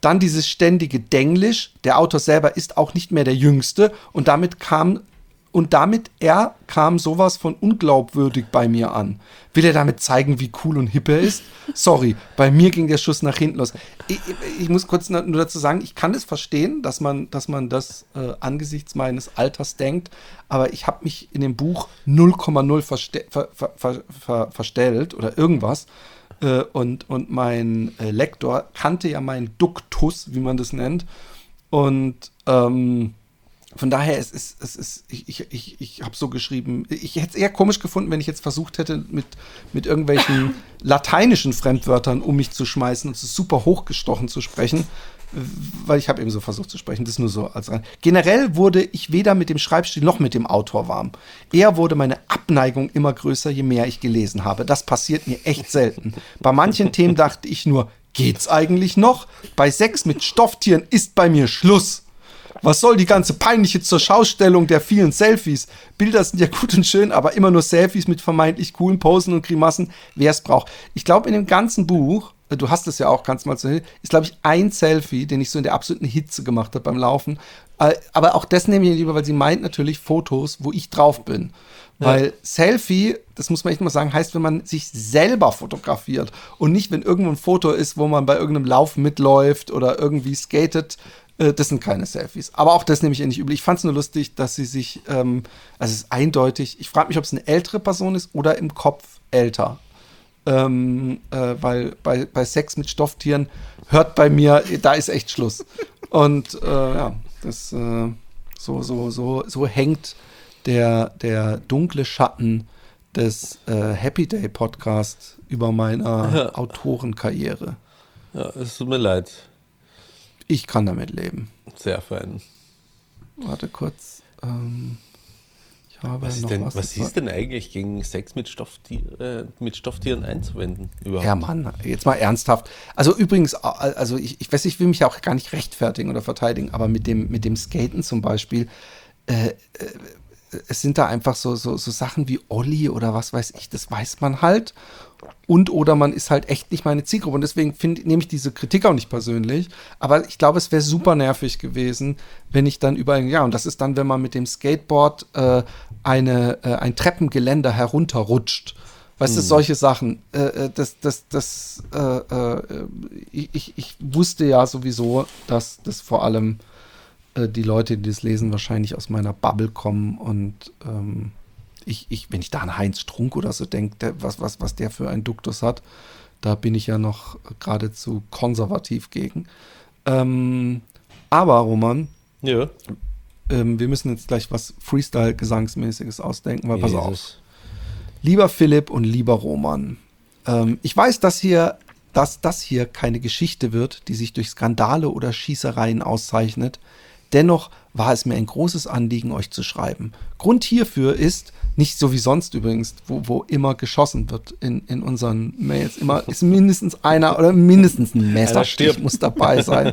Dann dieses ständige Denglisch. Der Autor selber ist auch nicht mehr der Jüngste und damit kam und damit er kam sowas von unglaubwürdig bei mir an. Will er damit zeigen, wie cool und hip er ist? Sorry, bei mir ging der Schuss nach hinten los. Ich, ich muss kurz nur dazu sagen, ich kann es verstehen, dass man, dass man das äh, angesichts meines Alters denkt, aber ich habe mich in dem Buch 0,0 verste ver ver ver verstellt oder irgendwas. Äh, und, und mein äh, Lektor kannte ja meinen Duktus, wie man das nennt. Und ähm, von daher, es ist, es ist, ich, ich, ich, ich habe so geschrieben, ich hätte es eher komisch gefunden, wenn ich jetzt versucht hätte, mit, mit irgendwelchen lateinischen Fremdwörtern um mich zu schmeißen und es super hochgestochen zu sprechen weil ich habe eben so versucht zu sprechen. Das ist nur so als rein. Generell wurde ich weder mit dem Schreibstil noch mit dem Autor warm. Eher wurde meine Abneigung immer größer, je mehr ich gelesen habe. Das passiert mir echt selten. Bei manchen Themen dachte ich nur, geht's eigentlich noch? Bei Sex mit Stofftieren ist bei mir Schluss. Was soll die ganze peinliche zur Schaustellung der vielen Selfies? Bilder sind ja gut und schön, aber immer nur Selfies mit vermeintlich coolen Posen und Grimassen, wer es braucht. Ich glaube, in dem ganzen Buch du hast es ja auch, kannst mal so, ist glaube ich ein Selfie, den ich so in der absoluten Hitze gemacht habe beim Laufen. Äh, aber auch das nehme ich lieber, weil sie meint natürlich Fotos, wo ich drauf bin. Weil ja. Selfie, das muss man echt mal sagen, heißt, wenn man sich selber fotografiert und nicht, wenn irgendwo ein Foto ist, wo man bei irgendeinem Lauf mitläuft oder irgendwie skatet. Äh, das sind keine Selfies. Aber auch das nehme ich ihr nicht übel. Ich fand es nur lustig, dass sie sich, ähm, also es ist eindeutig, ich frage mich, ob es eine ältere Person ist oder im Kopf älter ähm, äh, weil bei, bei Sex mit Stofftieren hört bei mir, da ist echt Schluss. Und äh, ja, das äh, so, so, so, so hängt der, der dunkle Schatten des äh, Happy Day Podcast über meiner ja. Autorenkarriere. Ja, es tut mir leid. Ich kann damit leben. Sehr fein. Warte kurz. Ähm was ist, denn, was, was ist denn eigentlich gegen Sex mit, Stofftier, äh, mit Stofftieren einzuwenden? Überhaupt? Ja, Mann, jetzt mal ernsthaft. Also übrigens, also ich, ich weiß, ich will mich ja auch gar nicht rechtfertigen oder verteidigen, aber mit dem, mit dem Skaten zum Beispiel, äh, äh, es sind da einfach so, so, so Sachen wie Olli oder was weiß ich, das weiß man halt. Und oder man ist halt echt nicht meine Zielgruppe. Und deswegen find, nehme ich diese Kritik auch nicht persönlich. Aber ich glaube, es wäre super nervig gewesen, wenn ich dann über ja, und das ist dann, wenn man mit dem Skateboard äh, eine, äh, ein Treppengeländer herunterrutscht. Weißt du, solche Sachen. Äh, äh, das, das, das, äh, äh, ich, ich wusste ja sowieso, dass das vor allem äh, die Leute, die das lesen, wahrscheinlich aus meiner Bubble kommen und ähm, ich, ich, wenn ich da an Heinz Strunk oder so denke, was, was, was der für einen Duktus hat, da bin ich ja noch geradezu konservativ gegen. Ähm, aber, Roman, Ja. ähm, wir müssen jetzt gleich was Freestyle-Gesangsmäßiges ausdenken, weil pass auf. Jesus. Lieber Philipp und lieber Roman, ähm, ich weiß, dass hier, dass das hier keine Geschichte wird, die sich durch Skandale oder Schießereien auszeichnet. Dennoch war es mir ein großes Anliegen, euch zu schreiben. Grund hierfür ist, nicht so wie sonst übrigens, wo, wo immer geschossen wird in, in unseren Mails, immer ist mindestens einer oder mindestens ein Messerstich muss dabei sein.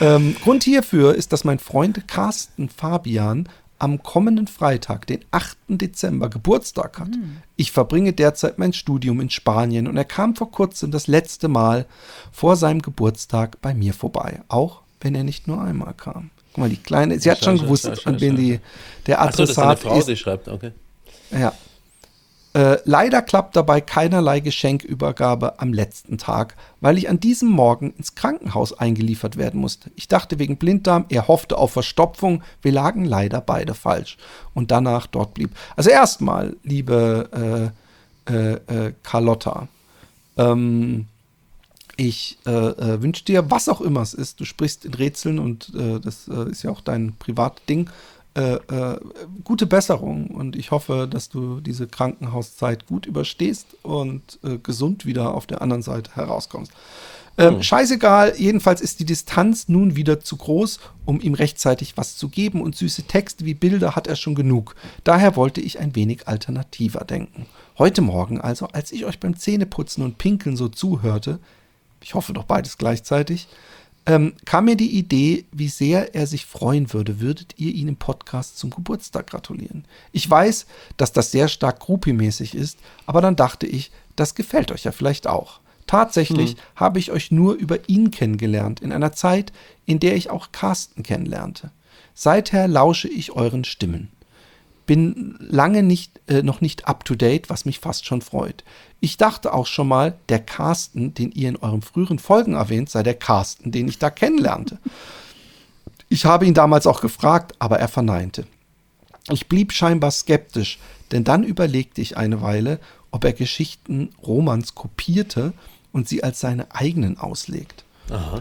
ähm, Grund hierfür ist, dass mein Freund Carsten Fabian am kommenden Freitag, den 8. Dezember, Geburtstag hat. Ich verbringe derzeit mein Studium in Spanien und er kam vor kurzem das letzte Mal vor seinem Geburtstag bei mir vorbei, auch wenn er nicht nur einmal kam. Guck mal, die Kleine, sie hat Schau, schon schau, gewusst, schau, an wen die, der Achso, das ist eine Adressat Frau, die schreibt, okay. Ja. Äh, leider klappt dabei keinerlei Geschenkübergabe am letzten Tag, weil ich an diesem Morgen ins Krankenhaus eingeliefert werden musste. Ich dachte wegen Blinddarm, er hoffte auf Verstopfung. Wir lagen leider beide falsch und danach dort blieb. Also erstmal, liebe äh, äh, äh, Carlotta, ähm, ich äh, äh, wünsche dir, was auch immer es ist, du sprichst in Rätseln und äh, das äh, ist ja auch dein Privatding, äh, äh, gute Besserung und ich hoffe, dass du diese Krankenhauszeit gut überstehst und gesund wieder auf der anderen Seite herauskommst. Ähm, Scheißegal, jedenfalls ist die Distanz nun wieder zu groß, um ihm rechtzeitig was zu geben und süße Texte wie Bilder hat er schon genug. Daher wollte ich ein wenig alternativer denken. Heute Morgen also, als ich euch beim Zähneputzen und Pinkeln so zuhörte, ich hoffe doch beides gleichzeitig, ähm, kam mir die Idee, wie sehr er sich freuen würde, würdet ihr ihn im Podcast zum Geburtstag gratulieren. Ich weiß, dass das sehr stark groupie-mäßig ist, aber dann dachte ich, das gefällt euch ja vielleicht auch. Tatsächlich habe ich euch nur über ihn kennengelernt, in einer Zeit, in der ich auch Carsten kennenlernte. Seither lausche ich euren Stimmen bin lange nicht, äh, noch nicht up to date, was mich fast schon freut. Ich dachte auch schon mal, der Carsten, den ihr in euren früheren Folgen erwähnt, sei der Carsten, den ich da kennenlernte. Ich habe ihn damals auch gefragt, aber er verneinte. Ich blieb scheinbar skeptisch, denn dann überlegte ich eine Weile, ob er Geschichten Romans kopierte und sie als seine eigenen auslegt.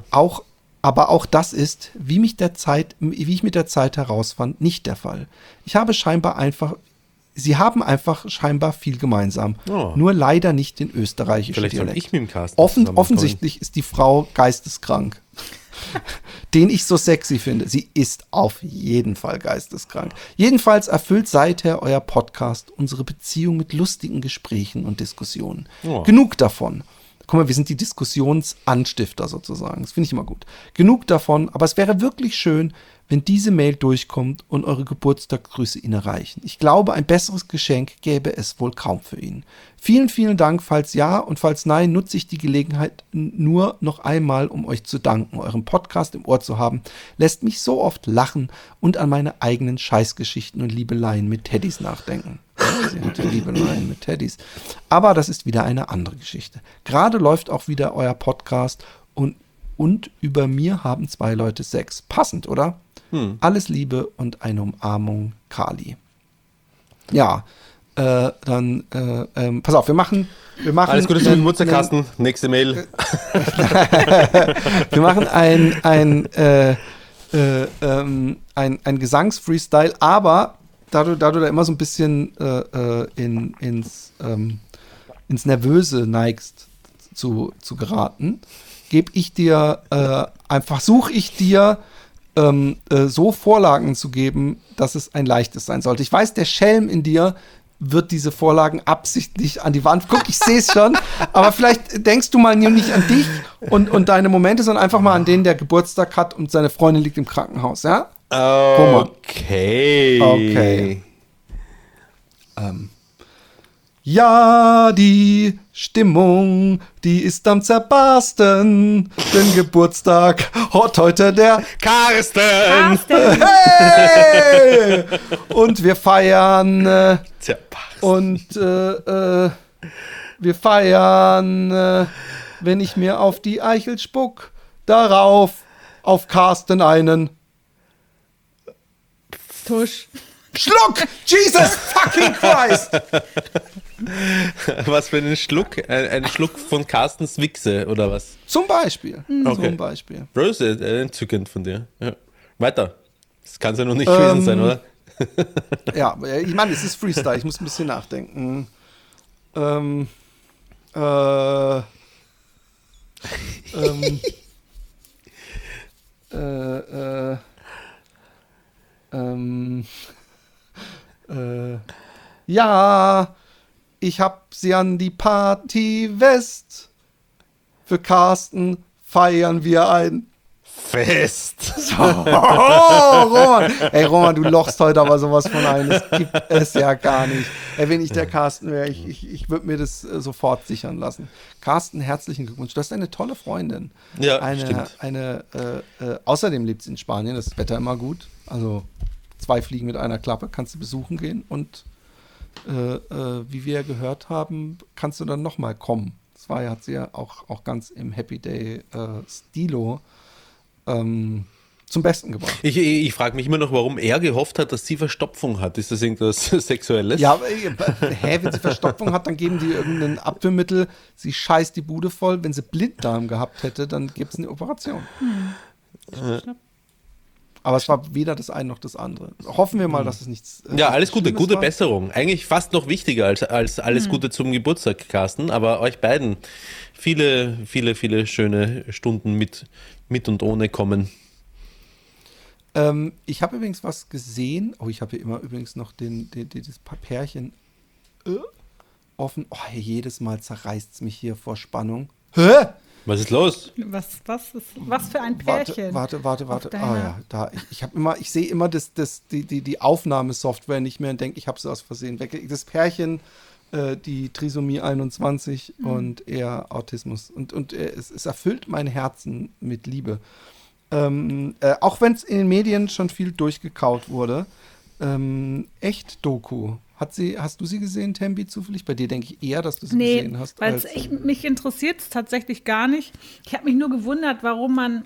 Auch, aber auch das ist, wie, mich der Zeit, wie ich mit der Zeit herausfand, nicht der Fall. Ich habe scheinbar einfach, sie haben einfach scheinbar viel gemeinsam, Oh. nur leider nicht den österreichischen Vielleicht Dialekt. ich mit dem Carsten Offen, offensichtlich ist die Frau geisteskrank. den ich so sexy finde. Sie ist auf jeden Fall geisteskrank. Jedenfalls erfüllt seither euer Podcast unsere Beziehung mit lustigen Gesprächen und Diskussionen. Oh. Genug davon. Guck mal, wir sind die Diskussionsanstifter sozusagen. Das finde ich immer gut. Genug davon, aber es wäre wirklich schön, wenn diese Mail durchkommt und eure Geburtstagsgrüße ihn erreichen. Ich glaube, ein besseres Geschenk gäbe es wohl kaum für ihn. Vielen, vielen Dank. Falls ja und falls nein, nutze ich die Gelegenheit nur noch einmal, um euch zu danken. Euren Podcast im Ohr zu haben, lässt mich so oft lachen und an meine eigenen Scheißgeschichten und Liebeleien mit Teddys nachdenken. Sie hatte Liebeleien mit Teddys. Aber das ist wieder eine andere Geschichte. Gerade läuft auch wieder euer Podcast und, und über mir haben zwei Leute Sex. Passend, oder? Alles Liebe und eine Umarmung, Kali. Ja, äh, dann, äh, ähm, pass auf, wir machen, wir machen. Alles Gute zum einen- Geburtstag, Carsten. Nächste Mail. Wir machen ein, ein, äh, äh, ähm, ein, ein Gesangsfreestyle, aber da du, da du da immer so ein bisschen äh, äh, in, ins, ähm, ins Nervöse neigst zu, zu geraten, gebe ich dir einfach, suche ich dir ähm, äh, so Vorlagen zu geben, dass es ein leichtes sein sollte. Ich weiß, der Schelm in dir wird diese Vorlagen absichtlich an die Wand. Guck, ich sehe es schon. Aber vielleicht denkst du mal nicht an dich und, und deine Momente, sondern einfach mal an den, der Geburtstag hat und seine Freundin liegt im Krankenhaus, ja? Okay. Okay. Ja, die Stimmung, die ist am zerbarsten. Denn Geburtstag hat heute der Carsten! Hey! Und wir feiern äh, Zerpachst. und äh, äh, Wir feiern, äh, wenn ich mir auf die Eichel spuck, darauf auf Carsten einen Tusch. Schluck! Jesus fucking Christ! Was für einen Schluck? Ein, ein Schluck von Carstens Wichse oder was? Zum Beispiel. Okay. Zum Beispiel. Rose, äh, entzückend von dir. Ja. Weiter. Das kann es ja noch nicht gewesen Ähm, sein, oder? Ja, äh, ich meine, es ist Freestyle, ich muss ein bisschen nachdenken. Ähm, äh, ähm, äh, äh, ähm, äh, ja, ich hab sie an die Party West. Für Carsten feiern wir ein Fest. Oh, Roman. Ey, Roman, du lochst heute aber sowas von ein. Das gibt es ja gar nicht. Ey, wenn ich der Carsten wäre, ich, ich, ich würde mir das äh, sofort sichern lassen. Carsten, herzlichen Glückwunsch. Du hast eine tolle Freundin. Ja, eine, stimmt. Eine, äh, äh, außerdem lebt sie in Spanien, das Wetter immer gut. Also zwei Fliegen mit einer Klappe, kannst du besuchen gehen. Und äh, äh, wie wir gehört haben, kannst du dann nochmal kommen. Das war ja, hat sie ja auch, auch ganz im Happy Day äh, Stilo ähm, zum Besten gebracht. Ich, ich, ich frage mich immer noch, warum er gehofft hat, dass sie Verstopfung hat. Ist das irgendwas Sexuelles? Ja, aber, äh, hä, wenn sie Verstopfung hat, dann geben die irgendein Abführmittel, sie scheißt die Bude voll. Wenn sie Blinddarm gehabt hätte, dann gibt es eine Operation. Aber es war weder das eine noch das andere. Hoffen wir mal, dass es nichts. äh, Ja, alles Gute, Schlimmes gute war. Besserung. Eigentlich fast noch wichtiger als, als alles Gute zum Geburtstag, Carsten. Aber euch beiden viele, viele, viele schöne Stunden mit, mit und ohne kommen. Ähm, ich habe übrigens was gesehen. Oh, ich habe hier immer übrigens noch den, den, den, das Pärchen äh, offen. Oh, jedes Mal zerreißt es mich hier vor Spannung. Hä? Was ist los? Was, was, ist, was für ein Warte, Pärchen. warte, warte, warte. Auf Ah ja, da. Ich, ich habe immer, ich sehe immer das, das, die, die, die Aufnahmesoftware nicht mehr und denke, ich habe sie aus Versehen weg. Das Pärchen, äh, die Trisomie 21 Mhm. und er Autismus. Und, und äh, es, es erfüllt mein Herzen mit Liebe. Ähm, äh, auch wenn es in den Medien schon viel durchgekaut wurde. Ähm, echt Doku. Hat sie, hast du sie gesehen, Tembi, zufällig? Bei dir denke ich eher, dass du sie Nee, gesehen hast. weil mich interessiert es tatsächlich gar nicht. Ich habe mich nur gewundert, warum man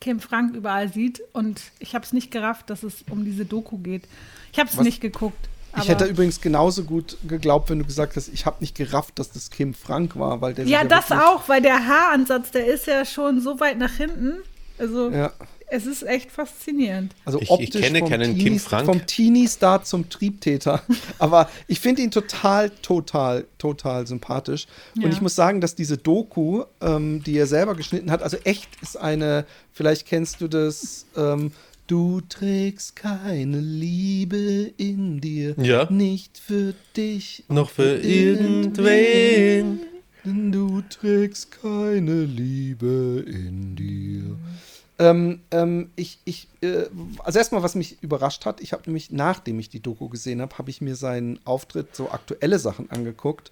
Kim Frank überall sieht und ich habe es nicht gerafft, dass es um diese Doku geht. Ich habe es nicht geguckt. Ich hätte übrigens genauso gut geglaubt, wenn du gesagt hast, ich habe nicht gerafft, dass das Kim Frank war, weil der ja, das auch, weil der Haaransatz, der ist ja schon so weit nach hinten. Also Ja, es ist echt faszinierend. also Ich- ich optisch kenne vom keinen Kim Teenie- Frank. Vom Teenie-Star zum Triebtäter. Aber ich finde ihn total, total, total sympathisch. Ja. Und ich muss sagen, dass diese Doku, ähm, die er selber geschnitten hat, also echt ist eine, vielleicht kennst du das, ähm, Du trägst keine Liebe in dir, Ja. nicht für dich, Noch für irgendwen. denn du trägst keine Liebe in dir. Ähm, ähm, ich, ich, äh, also erstmal, was mich überrascht hat, ich habe nämlich, nachdem ich die Doku gesehen habe, habe ich mir seinen Auftritt, so aktuelle Sachen angeguckt.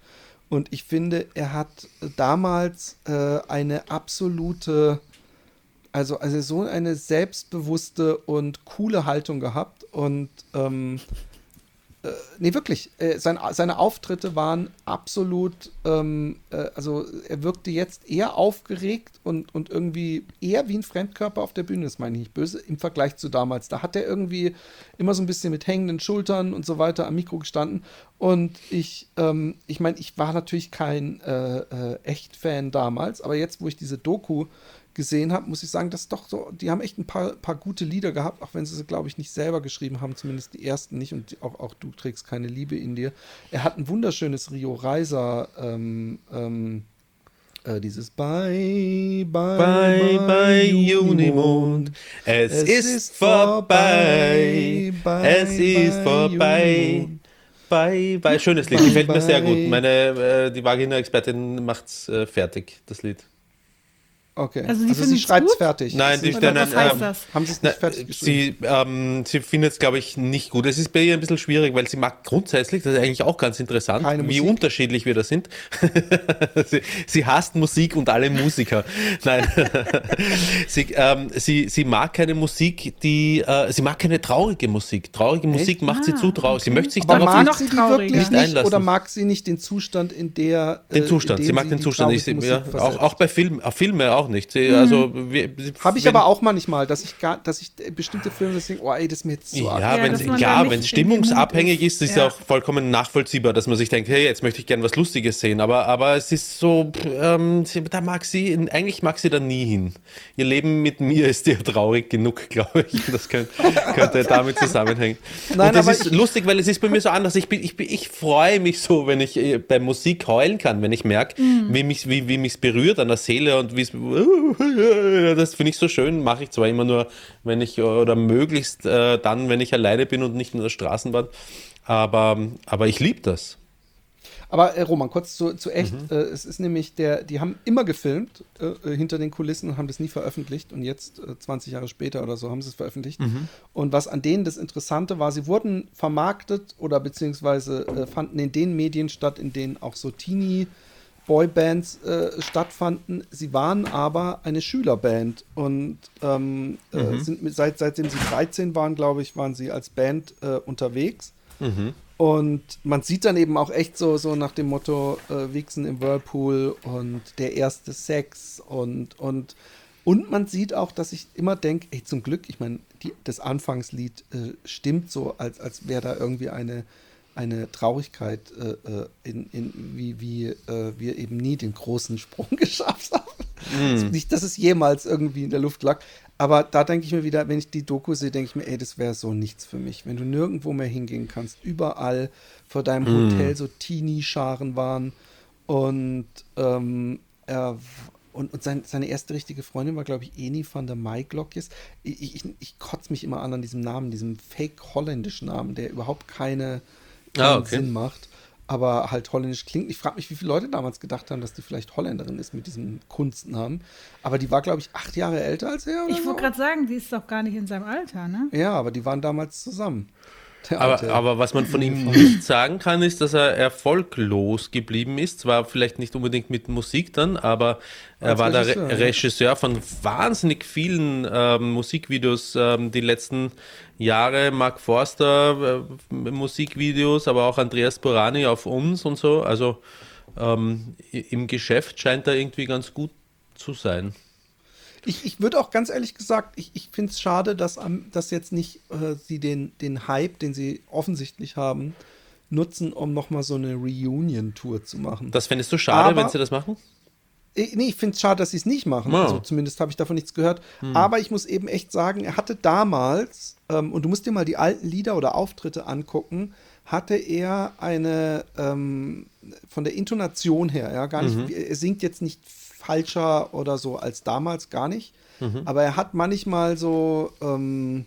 Und ich finde, er hat damals äh, eine absolute, also, also so eine selbstbewusste und coole Haltung gehabt. Und ähm, äh, nee, wirklich, äh, sein, seine Auftritte waren absolut, ähm, äh, also er wirkte jetzt eher aufgeregt und, und irgendwie eher wie ein Fremdkörper auf der Bühne, das meine ich nicht böse, im Vergleich zu damals. Da hat er irgendwie immer so ein bisschen mit hängenden Schultern und so weiter am Mikro gestanden. Und ich, ähm, ich meine, ich war natürlich kein äh, äh, Echt-Fan damals, aber jetzt, wo ich diese Doku gesehen habe, muss ich sagen, dass doch so, die haben echt ein paar, paar gute Lieder gehabt, auch wenn sie sie, glaube ich, nicht selber geschrieben haben, zumindest die ersten nicht und auch, auch du trägst keine Liebe in dir. Er hat ein wunderschönes Rio Reiser, ähm, ähm, äh, dieses Bye, Bye, Bye, bye, Unimond. Es, ist vorbei. Bye, Es ist vorbei. Unimond. Bye, bye. Schönes Lied. Gefällt mir sehr gut. Meine, äh, die Vagina-Expertin macht's äh, fertig, das Lied. Okay. Also Also, sie sie finden's schreibt es fertig. Nein, nicht nein, Was heißt ähm, das? Haben sie es nicht fertig geschrieben? sie, ähm, sie findet es, glaube ich, nicht gut. Es ist bei ihr ein bisschen schwierig, weil sie mag grundsätzlich, das ist eigentlich auch ganz interessant, Keine wie Musik. unterschiedlich wir da sind. sie, sie hasst Musik und alle Musiker. Nein, sie, ähm, sie, sie mag keine Musik, die, äh, sie mag keine traurige Musik. Traurige Musik macht sie Ah, zu traurig. Sie möchte sich Aber darauf sie mag noch sie die wirklich Nicht nicht einlassen. oder mag sie nicht den Zustand, in der äh, den Zustand. in Sie mag den Zustand. Ich, ja, auch, auch bei Film, äh, Filme auch nicht. Sie, also, wir- Habe ich wenn- aber auch manchmal, dass ich gar, dass ich bestimmte Filme denke, oh ey, das ist mir jetzt zu arg. Ja, Ja, wenn es Mut stimmungsabhängig ist. ist, ist ja Ja. auch vollkommen nachvollziehbar, dass man sich denkt, hey, jetzt möchte ich gern was Lustiges sehen. Aber, aber es ist so, ähm, da mag sie, eigentlich mag sie da nie hin. Ihr Leben mit mir ist ihr traurig genug, glaube ich. Das könnte, könnte damit zusammenhängen. Nein, Und das aber ist lustig, weil es ist bei mir so anders. Ich, bin, ich, bin, ich freue mich so, wenn ich äh, bei Musik heulen kann, wenn ich merke, wie mich wie, wie mich's berührt an der Seele und wie es das finde ich so schön. Mache ich zwar immer nur, wenn ich oder möglichst äh, dann, wenn ich alleine bin und nicht in der Straßenbahn, aber, aber ich liebe das. Aber äh, Roman, kurz zu, zu echt. Mhm. Äh, es ist nämlich der, die haben immer gefilmt äh, äh, hinter den Kulissen und haben das nie veröffentlicht. Und jetzt, äh, 20 Jahre später oder so, haben sie es veröffentlicht. Mhm. Und was an denen das Interessante war, sie wurden vermarktet oder beziehungsweise äh, fanden in den Medien statt, in denen auch so Teenie Boybands äh, stattfanden. Sie waren aber eine Schülerband und ähm, Mhm. äh, sind mit, seit, seitdem sie 13 waren, glaube ich, waren sie als Band äh, unterwegs. Und man sieht dann eben auch echt so, so nach dem Motto äh, Wichsen im Whirlpool und der erste Sex und, und, und man sieht auch, dass ich immer denke, ey, zum Glück, ich meine, das Anfangslied äh, stimmt so, als, als wäre da irgendwie eine, eine Traurigkeit, äh, äh, in, in, wie, wie äh, wir eben nie den großen Sprung geschafft haben. Nicht, dass es jemals irgendwie in der Luft lag. Aber da denke ich mir wieder, wenn ich die Doku sehe, denke ich mir, ey, das wäre so nichts für mich. Wenn du nirgendwo mehr hingehen kannst, überall vor deinem Hotel so Teenie-Scharen waren und, ähm, er, und, und sein, seine erste richtige Freundin war, glaube ich, Eni van der Maiglokjes. Ich, ich, ich kotze mich immer an an diesem Namen, diesem fake-holländischen Namen, der überhaupt keine, keinen Ah, okay. Sinn macht aber halt holländisch klingt. Ich frage mich, wie viele Leute damals gedacht haben, dass die vielleicht Holländerin ist mit diesem Kunstnamen. Aber die war, glaube ich, acht Jahre älter als er. Oder Ich so. wollte gerade sagen, sie ist doch gar nicht in seinem Alter, ne? Ja, aber die waren damals zusammen. Der Aber, aber was man von ihm nicht sagen kann, ist, dass er erfolglos geblieben ist. Zwar vielleicht nicht unbedingt mit Musik dann, aber er Als war der Regisseur, Re ja. Regisseur von wahnsinnig vielen ähm, Musikvideos ähm, die letzten Jahre. Mark Forster äh, Musikvideos, aber auch Andreas Borani auf uns und so. Also ähm, im Geschäft scheint er irgendwie ganz gut zu sein. Ich, ich würde auch ganz ehrlich gesagt, ich, ich finde es schade, dass, dass jetzt nicht äh, sie den, den Hype, den sie offensichtlich haben, nutzen, um nochmal so eine Reunion-Tour zu machen. Das fändest du schade, Aber- wenn sie das machen? Ich, nee, ich finde es schade, dass sie es nicht machen. Ja. Also zumindest habe ich davon nichts gehört. Aber ich muss eben echt sagen, er hatte damals, ähm, und du musst dir mal die alten Lieder oder Auftritte angucken, hatte er eine, ähm, von der Intonation her, ja, gar nicht, er singt jetzt nicht falscher oder so als damals, gar nicht. Aber er hat manchmal so, ähm,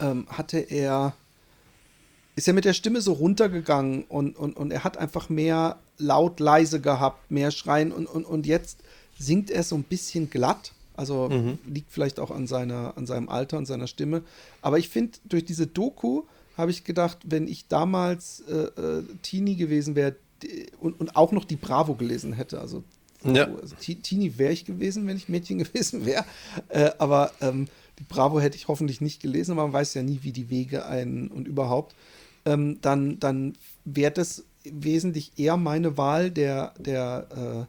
ähm, hatte er, ist er mit der Stimme so runtergegangen und, und, und er hat einfach mehr laut, leise gehabt, mehr Schreien und, und, und jetzt singt er so ein bisschen glatt. Also liegt vielleicht auch an, seiner, an seinem Alter, an seiner Stimme. Aber ich finde, durch diese Doku habe ich gedacht, wenn ich damals äh, äh, Teenie gewesen wäre und, und auch noch die Bravo gelesen hätte, also, Ja. also Te- Teenie wäre ich gewesen, wenn ich Mädchen gewesen wäre. Äh, aber ähm, die Bravo hätte ich hoffentlich nicht gelesen, aber man weiß ja nie, wie die Wege ein und überhaupt. Ähm, dann dann wäre das wesentlich eher meine Wahl, der, der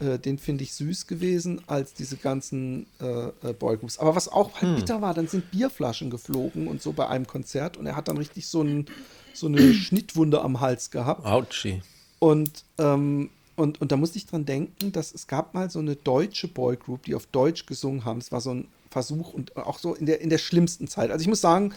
äh, äh, den finde ich süß gewesen, als diese ganzen äh, äh, Boygroups. Aber was auch halt bitter war, dann sind Bierflaschen geflogen und so bei einem Konzert und er hat dann richtig so, ein, so eine Schnittwunde am Hals gehabt. Autschi. Und, ähm, und, und da musste ich dran denken, dass es gab mal so eine deutsche Boygroup, die auf Deutsch gesungen haben. Es war so ein Versuch und auch so in der, in der schlimmsten Zeit. Also ich muss sagen,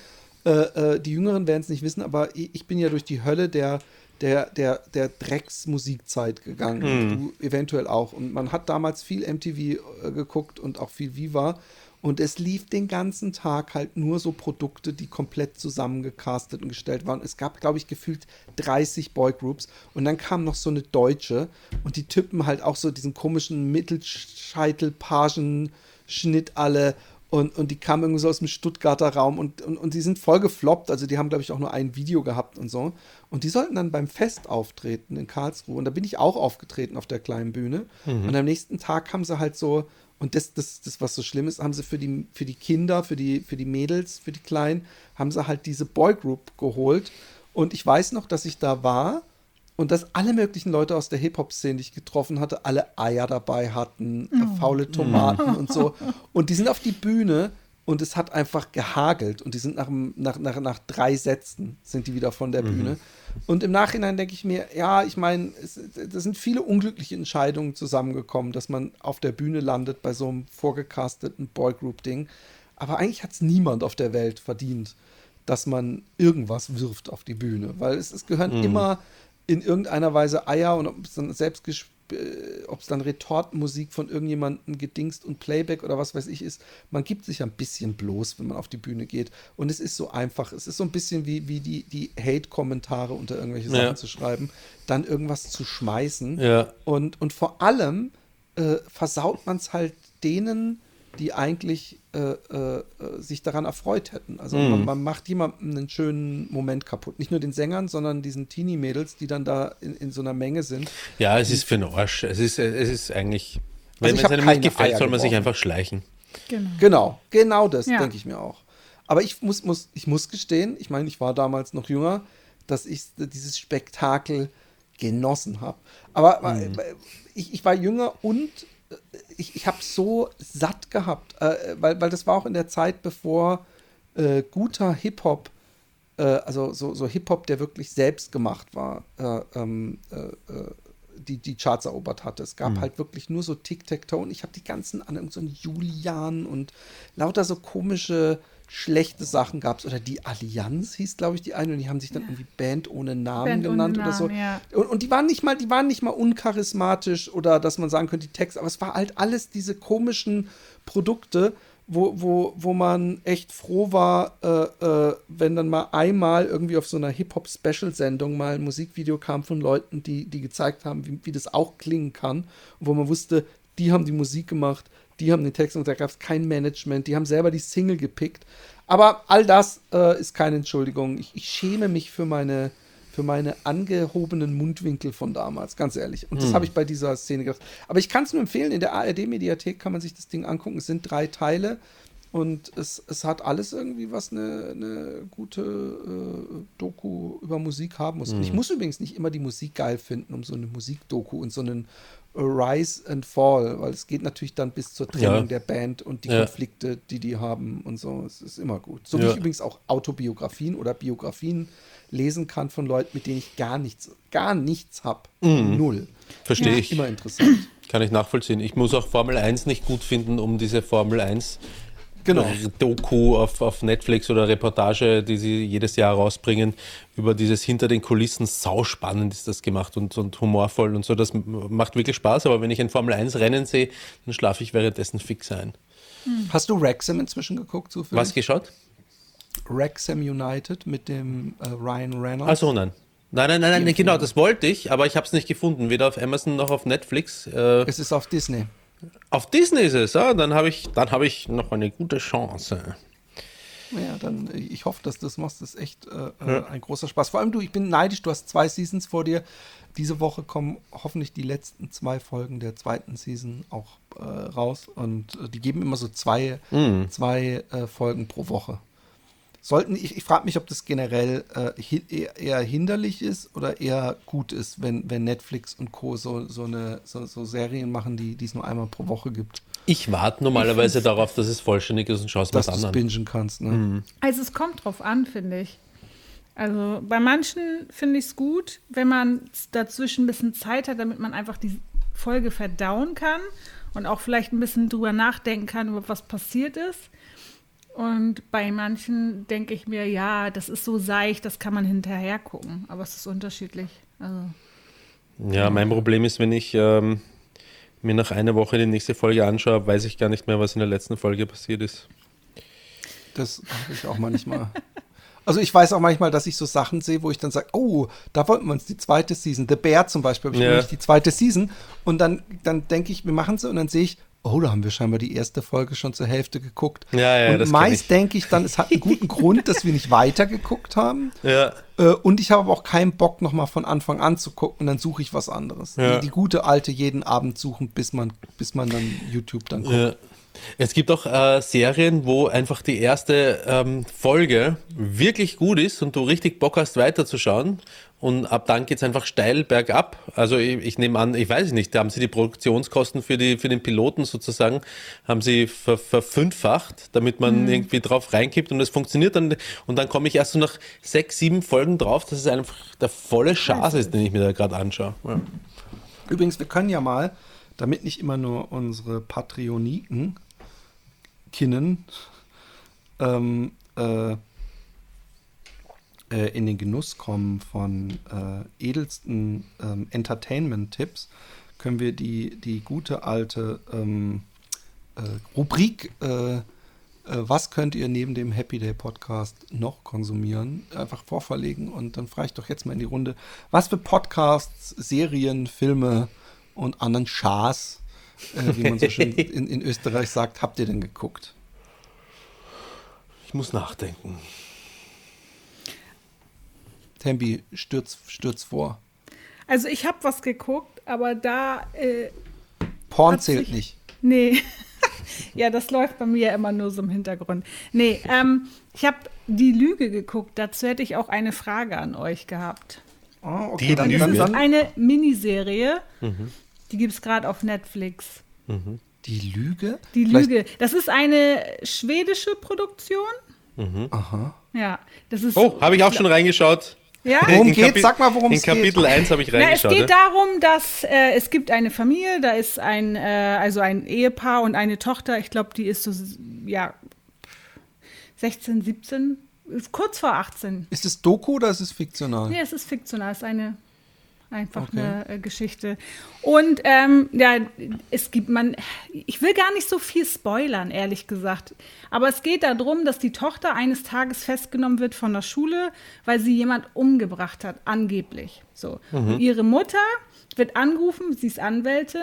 äh, äh, die Jüngeren werden es nicht wissen, aber ich, ich bin ja durch die Hölle der, der, der, der Drecksmusikzeit gegangen. Und du eventuell auch. Und man hat damals viel MTV äh, geguckt und auch viel Viva. Und es lief den ganzen Tag halt nur so Produkte, die komplett zusammengecastet und gestellt waren. Es gab, glaube ich, gefühlt 30 Boygroups. Und dann kam noch so eine Deutsche. Und die Typen halt auch so diesen komischen Mittelscheitel-Pagen-Schnitt alle. Und, und die kamen irgendwie so aus dem Stuttgarter Raum und, und, und die sind voll gefloppt. Also die haben, glaube ich, auch nur ein Video gehabt und so. Und die sollten dann beim Fest auftreten in Karlsruhe. Und da bin ich auch aufgetreten auf der kleinen Bühne. Mhm. Und am nächsten Tag haben sie halt so und das, das, das, was so schlimm ist, haben sie für die, für die Kinder, für die, für die Mädels, für die Kleinen, haben sie halt diese Boygroup geholt. Und ich weiß noch, dass ich da war und dass alle möglichen Leute aus der Hip-Hop-Szene, die ich getroffen hatte, alle Eier dabei hatten, oh. faule Tomaten und so. Und die sind auf die Bühne und es hat einfach gehagelt und die sind nach, nach, nach, nach drei Sätzen sind die wieder von der mhm. Bühne. Und im Nachhinein denke ich mir, ja, ich meine, das sind viele unglückliche Entscheidungen zusammengekommen, dass man auf der Bühne landet bei so einem vorgecasteten Boygroup-Ding. Aber eigentlich hat es niemand auf der Welt verdient, dass man irgendwas wirft auf die Bühne, weil es, es gehören mhm. immer in irgendeiner Weise Eier und selbst äh, ob es dann Retortenmusik von irgendjemandem gedingst und Playback oder was weiß ich ist, man gibt sich ein bisschen bloß, wenn man auf die Bühne geht. Und es ist so einfach. Es ist so ein bisschen wie, wie die, die Hate-Kommentare unter irgendwelche Sachen ja. zu schreiben, dann irgendwas zu schmeißen. Ja. Und, und vor allem äh, versaut man es halt denen, die eigentlich äh, äh, sich daran erfreut hätten. Also mm. man, man, macht jemandem einen schönen Moment kaputt. Nicht nur den Sängern, sondern diesen Teenie-Mädels, die dann da in, in, so einer Menge sind. Ja, es ist für den Arsch. Es ist, es ist eigentlich, wenn also es einem nicht gefällt, Eier soll man sich einfach schleichen. Genau, genau, genau das ja. denke ich mir auch. Aber ich muss, muss, ich muss gestehen, ich meine, ich war damals noch jünger, dass ich dieses Spektakel genossen habe. Aber mm. ich, ich war jünger und ich, ich habe so satt gehabt, äh, weil, weil das war auch in der Zeit, bevor äh, guter Hip-Hop, äh, also so, so Hip-Hop, der wirklich selbst gemacht war, äh, ähm, äh, äh, die, die Charts erobert hatte. Es gab mhm. halt wirklich nur so Tic-Tac-Toe und ich habe die ganzen an so Julian und lauter so komische schlechte Sachen gab es. Oder die Allianz hieß, glaube ich, die eine. Und die haben sich dann irgendwie Band ohne Namen Band genannt ohne Namen, oder so. Ja. Und, und, die waren nicht mal, die waren nicht mal uncharismatisch oder dass man sagen könnte, die Texte, aber es war halt alles diese komischen Produkte, wo, wo, wo man echt froh war, äh, äh, wenn dann mal einmal irgendwie auf so einer Hip-Hop-Special-Sendung mal ein Musikvideo kam von Leuten, die, die gezeigt haben, wie, wie das auch klingen kann. Und wo man wusste, die haben die Musik gemacht, die haben den Text und da gab es kein Management, die haben selber die Single gepickt. Aber all das äh, ist keine Entschuldigung. Ich, ich, schäme mich für meine, für meine angehobenen Mundwinkel von damals, ganz ehrlich. Und das hm. habe ich bei dieser Szene gedacht. Aber ich kann es nur empfehlen, in der ARD-Mediathek kann man sich das Ding angucken. Es sind drei Teile. Und es, es hat alles irgendwie, was eine, eine gute äh, Doku über Musik haben muss. Mhm. ich hm. muss übrigens nicht immer die Musik geil finden, um so eine Musikdoku und so einen Rise and Fall, weil es geht natürlich dann bis zur Trennung ja. der Band und die ja. Konflikte, die die haben und so. Es ist immer gut. So wie ich übrigens auch Autobiografien oder Biografien lesen kann von Leuten, mit denen ich gar nichts, gar nichts habe. Mhm. Null. Verstehe ich. Immer interessant. Kann ich nachvollziehen. Ich muss auch Formel 1 nicht gut finden, um diese Formel 1 genau. Doku auf, auf Netflix oder Reportage, die sie jedes Jahr rausbringen, über dieses hinter den Kulissen. Sauspannend ist das gemacht und, und humorvoll und so. Das macht wirklich Spaß, aber wenn ich ein Formel 1 Rennen sehe, dann schlafe ich währenddessen fix ein. Hm. Hast du Wrexham inzwischen geguckt? Zufällig? Was geschaut? Wrexham United mit dem äh, Ryan Reynolds. Achso, nein. Nein, nein, nein, nein, genau, das wollte ich, aber ich habe es nicht gefunden, weder auf Amazon noch auf Netflix. Äh, es ist auf Disney. Auf Disney ist es, ja? dann habe ich, hab ich noch eine gute Chance. Ja, dann ich hoffe, dass du das machst. Das ist echt äh, äh, ja. ein großer Spaß. Vor allem du, ich bin neidisch, du hast zwei Seasons vor dir. Diese Woche kommen hoffentlich die letzten zwei Folgen der zweiten Season auch äh, raus. Und äh, die geben immer so zwei, mhm. zwei äh, Folgen pro Woche sollten, ich, ich frage mich, ob das generell äh, eher, hinderlich ist oder eher gut ist, wenn, wenn Netflix und Co. so, so, eine, so, so Serien machen, die es nur einmal pro Woche gibt. Ich warte normalerweise ich darauf, dass es vollständig ist und schaue es was an. Dass du bingen kannst. Ne? Mhm. Also es kommt drauf an, finde ich. Also bei manchen finde ich es gut, wenn man dazwischen ein bisschen Zeit hat, damit man einfach die Folge verdauen kann und auch vielleicht ein bisschen drüber nachdenken kann, über was passiert ist. Und bei manchen denke ich mir, ja, das ist so seicht, das kann man hinterher gucken. Aber es ist unterschiedlich. Also, ja, mein Problem ist, wenn ich ähm, mir nach einer Woche die nächste Folge anschaue, weiß ich gar nicht mehr, was in der letzten Folge passiert ist. Das habe ich auch manchmal. Also ich weiß auch manchmal, dass ich so Sachen sehe, wo ich dann sage, oh, da wollten wir uns die zweite Season, The Bear zum Beispiel, habe ich nämlich die zweite Season und dann, dann denke ich, wir machen sie und dann sehe ich, oh, da haben wir scheinbar die erste Folge schon zur Hälfte geguckt. Ja, ja, und das meist denke ich dann, es hat einen guten Grund, dass wir nicht weitergeguckt haben. Ja. Äh, und ich habe auch keinen Bock, nochmal von Anfang an zu gucken. Dann suche ich was anderes. Ja. Die, die gute alte jeden Abend suchen, bis man, bis man dann YouTube dann guckt. Ja. Es gibt auch äh, Serien, wo einfach die erste ähm, Folge wirklich gut ist und du richtig Bock hast, weiterzuschauen. Und ab dann geht's einfach steil bergab. Also ich, ich nehme an, ich weiß es nicht, da haben sie die Produktionskosten für, die, für den Piloten sozusagen, haben sie ver, verfünffacht, damit man irgendwie drauf reinkippt und es funktioniert dann. Und dann komme ich erst so nach sechs, sieben Folgen drauf, dass es einfach der volle Schatz ist, den ich mir da gerade anschaue. Ja. Übrigens, wir können ja mal, damit nicht immer nur unsere Patreoniken Kinnen ähm, äh, äh, in den Genuss kommen von äh, edelsten ähm, Entertainment-Tipps, können wir die, die gute alte ähm, äh, Rubrik äh, äh, was könnt ihr neben dem Happy Day Podcast noch konsumieren? Einfach vorverlegen und dann frage ich doch jetzt mal in die Runde, was für Podcasts, Serien, Filme und anderen Schas, äh, wie man so schön in, in Österreich sagt, habt ihr denn geguckt? Ich muss nachdenken. Tembi, stürz, stürz vor. Also ich habe was geguckt, aber da, äh, Porn zählt sich- nicht. nee. ja, das läuft bei mir immer nur so im Hintergrund. Nee, ähm, ich habe die Lüge geguckt. Dazu hätte ich auch eine Frage an euch gehabt. Ah, okay, Die dann, Lüge. Das ist eine Miniserie. Die gibt es gerade auf Netflix. die Lüge? Die Vielleicht- Lüge. Das ist eine schwedische Produktion. Aha. Ja, das ist. Oh, habe ich auch schon reingeschaut. Ja? Worum In geht's? Sag mal, worum In es geht. Kapitel 1 habe ich Na, es reingeschaut. geht ja. darum, dass äh, es gibt eine Familie, da ist ein, äh, also ein Ehepaar und eine Tochter, ich glaube, die ist so, ja, 16, 17, ist kurz vor 18. Ist es Doku oder ist es fiktional? Nee, es ist fiktional, es ist eine einfach Okay. eine äh, Geschichte. Und ähm, ja, es gibt man, ich will gar nicht so viel spoilern, ehrlich gesagt. Aber es geht darum, dass die Tochter eines Tages festgenommen wird von der Schule, weil sie jemand umgebracht hat, angeblich. So. Und ihre Mutter wird angerufen, sie ist Anwältin.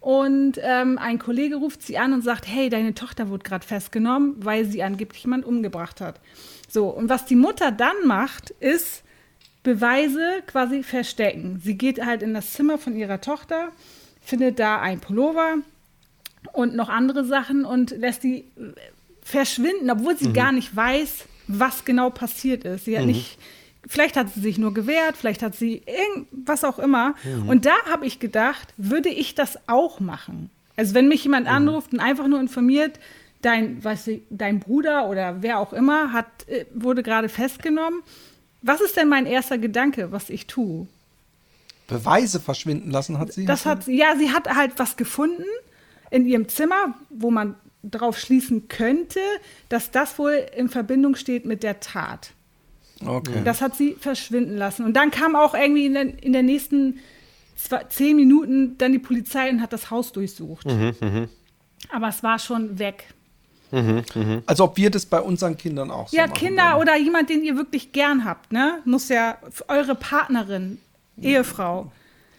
Und ähm, ein Kollege ruft sie an und sagt, hey, deine Tochter wurde gerade festgenommen, weil sie angeblich jemand umgebracht hat. So, und was die Mutter dann macht, ist, Beweise quasi verstecken. Sie geht halt in das Zimmer von ihrer Tochter, findet da ein Pullover und noch andere Sachen und lässt die äh, verschwinden, obwohl sie gar nicht weiß, was genau passiert ist. Sie hat nicht, vielleicht hat sie sich nur gewehrt, vielleicht hat sie irgendwas auch immer. Und da habe ich gedacht, würde ich das auch machen? Also wenn mich jemand anruft und einfach nur informiert, dein, was, dein Bruder oder wer auch immer hat, äh, wurde gerade festgenommen. Was ist denn mein erster Gedanke, was ich tue? Beweise verschwinden lassen hat sie? Das hat, ja, sie hat halt was gefunden in ihrem Zimmer, wo man darauf schließen könnte, dass das wohl in Verbindung steht mit der Tat. Okay. Das hat sie verschwinden lassen. Und dann kam auch irgendwie in der, in der nächsten zwei, zehn Minuten dann die Polizei und hat das Haus durchsucht. Aber es war schon weg. Als ob wir das bei unseren Kindern auch so Ja, machen Kinder würden. oder jemand, den ihr wirklich gern habt, ne? Muss ja eure Partnerin, Ehefrau.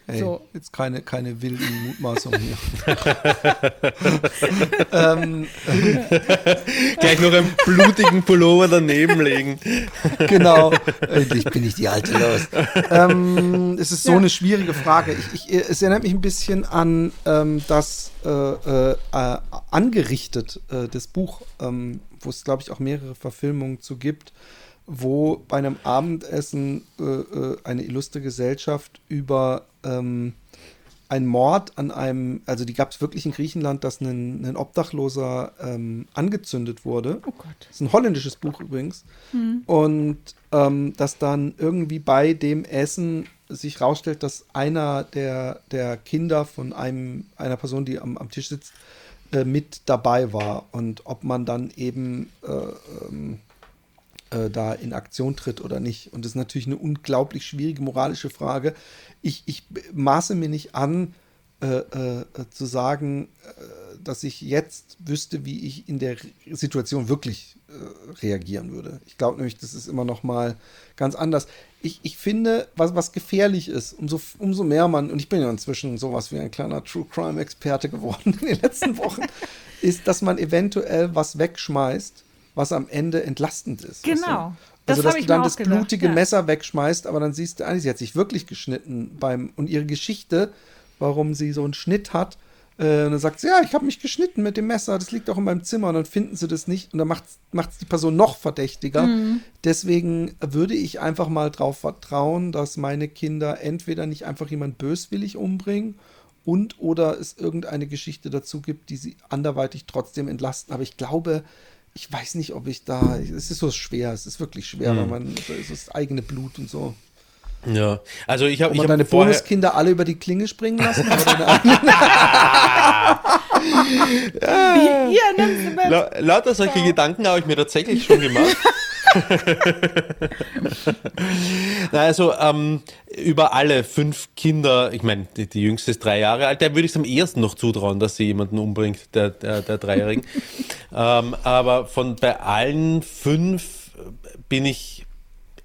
Hey, so. Jetzt keine, keine wilden Mutmaßungen hier. ähm, Gleich noch einen blutigen Pullover daneben legen. genau. Endlich bin ich die alte los. Ähm, es ist so Ja. eine schwierige Frage. Ich, ich, es erinnert mich ein bisschen an ähm, das äh, äh, äh, angerichtet, äh, das Buch, ähm, wo es, glaube ich, auch mehrere Verfilmungen zu gibt, wo bei einem Abendessen äh, äh, eine illustre Gesellschaft über ähm, einen Mord an einem, also die gab es wirklich in Griechenland, dass ein, ein Obdachloser ähm, angezündet wurde. Oh Gott. Das ist ein holländisches Buch übrigens. Und ähm, dass dann irgendwie bei dem Essen sich rausstellt, dass einer der, der Kinder von einem, einer Person, die am, am Tisch sitzt, äh, mit dabei war. Und ob man dann eben äh, ähm, äh, da in Aktion tritt oder nicht. Und das ist natürlich eine unglaublich schwierige moralische Frage. Ich, ich maße mir nicht an, äh, äh, zu sagen, äh, dass ich jetzt wüsste, wie ich in der Situation wirklich äh, reagieren würde. Ich glaube nämlich, das ist immer noch mal ganz anders. Ich, ich finde, was, was gefährlich ist, umso, umso mehr man, und ich bin ja inzwischen sowas wie ein kleiner True Crime-Experte geworden in den letzten Wochen, ist, dass man eventuell was wegschmeißt, was am Ende entlastend ist. Genau. Also, das dass du dann das gedacht, blutige ja. Messer wegschmeißt, aber dann siehst du, eigentlich, sie hat sich wirklich geschnitten beim, und ihre Geschichte, warum sie so einen Schnitt hat, äh, und dann sagt sie, ja, ich habe mich geschnitten mit dem Messer, das liegt auch in meinem Zimmer, und dann finden sie das nicht, und dann macht es die Person noch verdächtiger. Mhm. Deswegen würde ich einfach mal darauf vertrauen, dass meine Kinder entweder nicht einfach jemand böswillig umbringen, und oder es irgendeine Geschichte dazu gibt, die sie anderweitig trotzdem entlasten. Aber ich glaube, ich weiß nicht, ob ich da. Es ist so schwer, es ist wirklich schwer, Hm. weil man so ist das eigene Blut und so. Ja, also ich habe ich hab deine vorher, Bonuskinder alle über die Klinge springen lassen? eigenen? Hier, nimm sie mit. La lauter solche Gedanken habe ich mir tatsächlich schon gemacht. Also ähm, über alle fünf Kinder, ich meine, die, die jüngste ist drei Jahre alt, der würde ich es am ehesten noch zutrauen, dass sie jemanden umbringt, der, der, der Dreijährigen. ähm, aber von bei allen fünf bin ich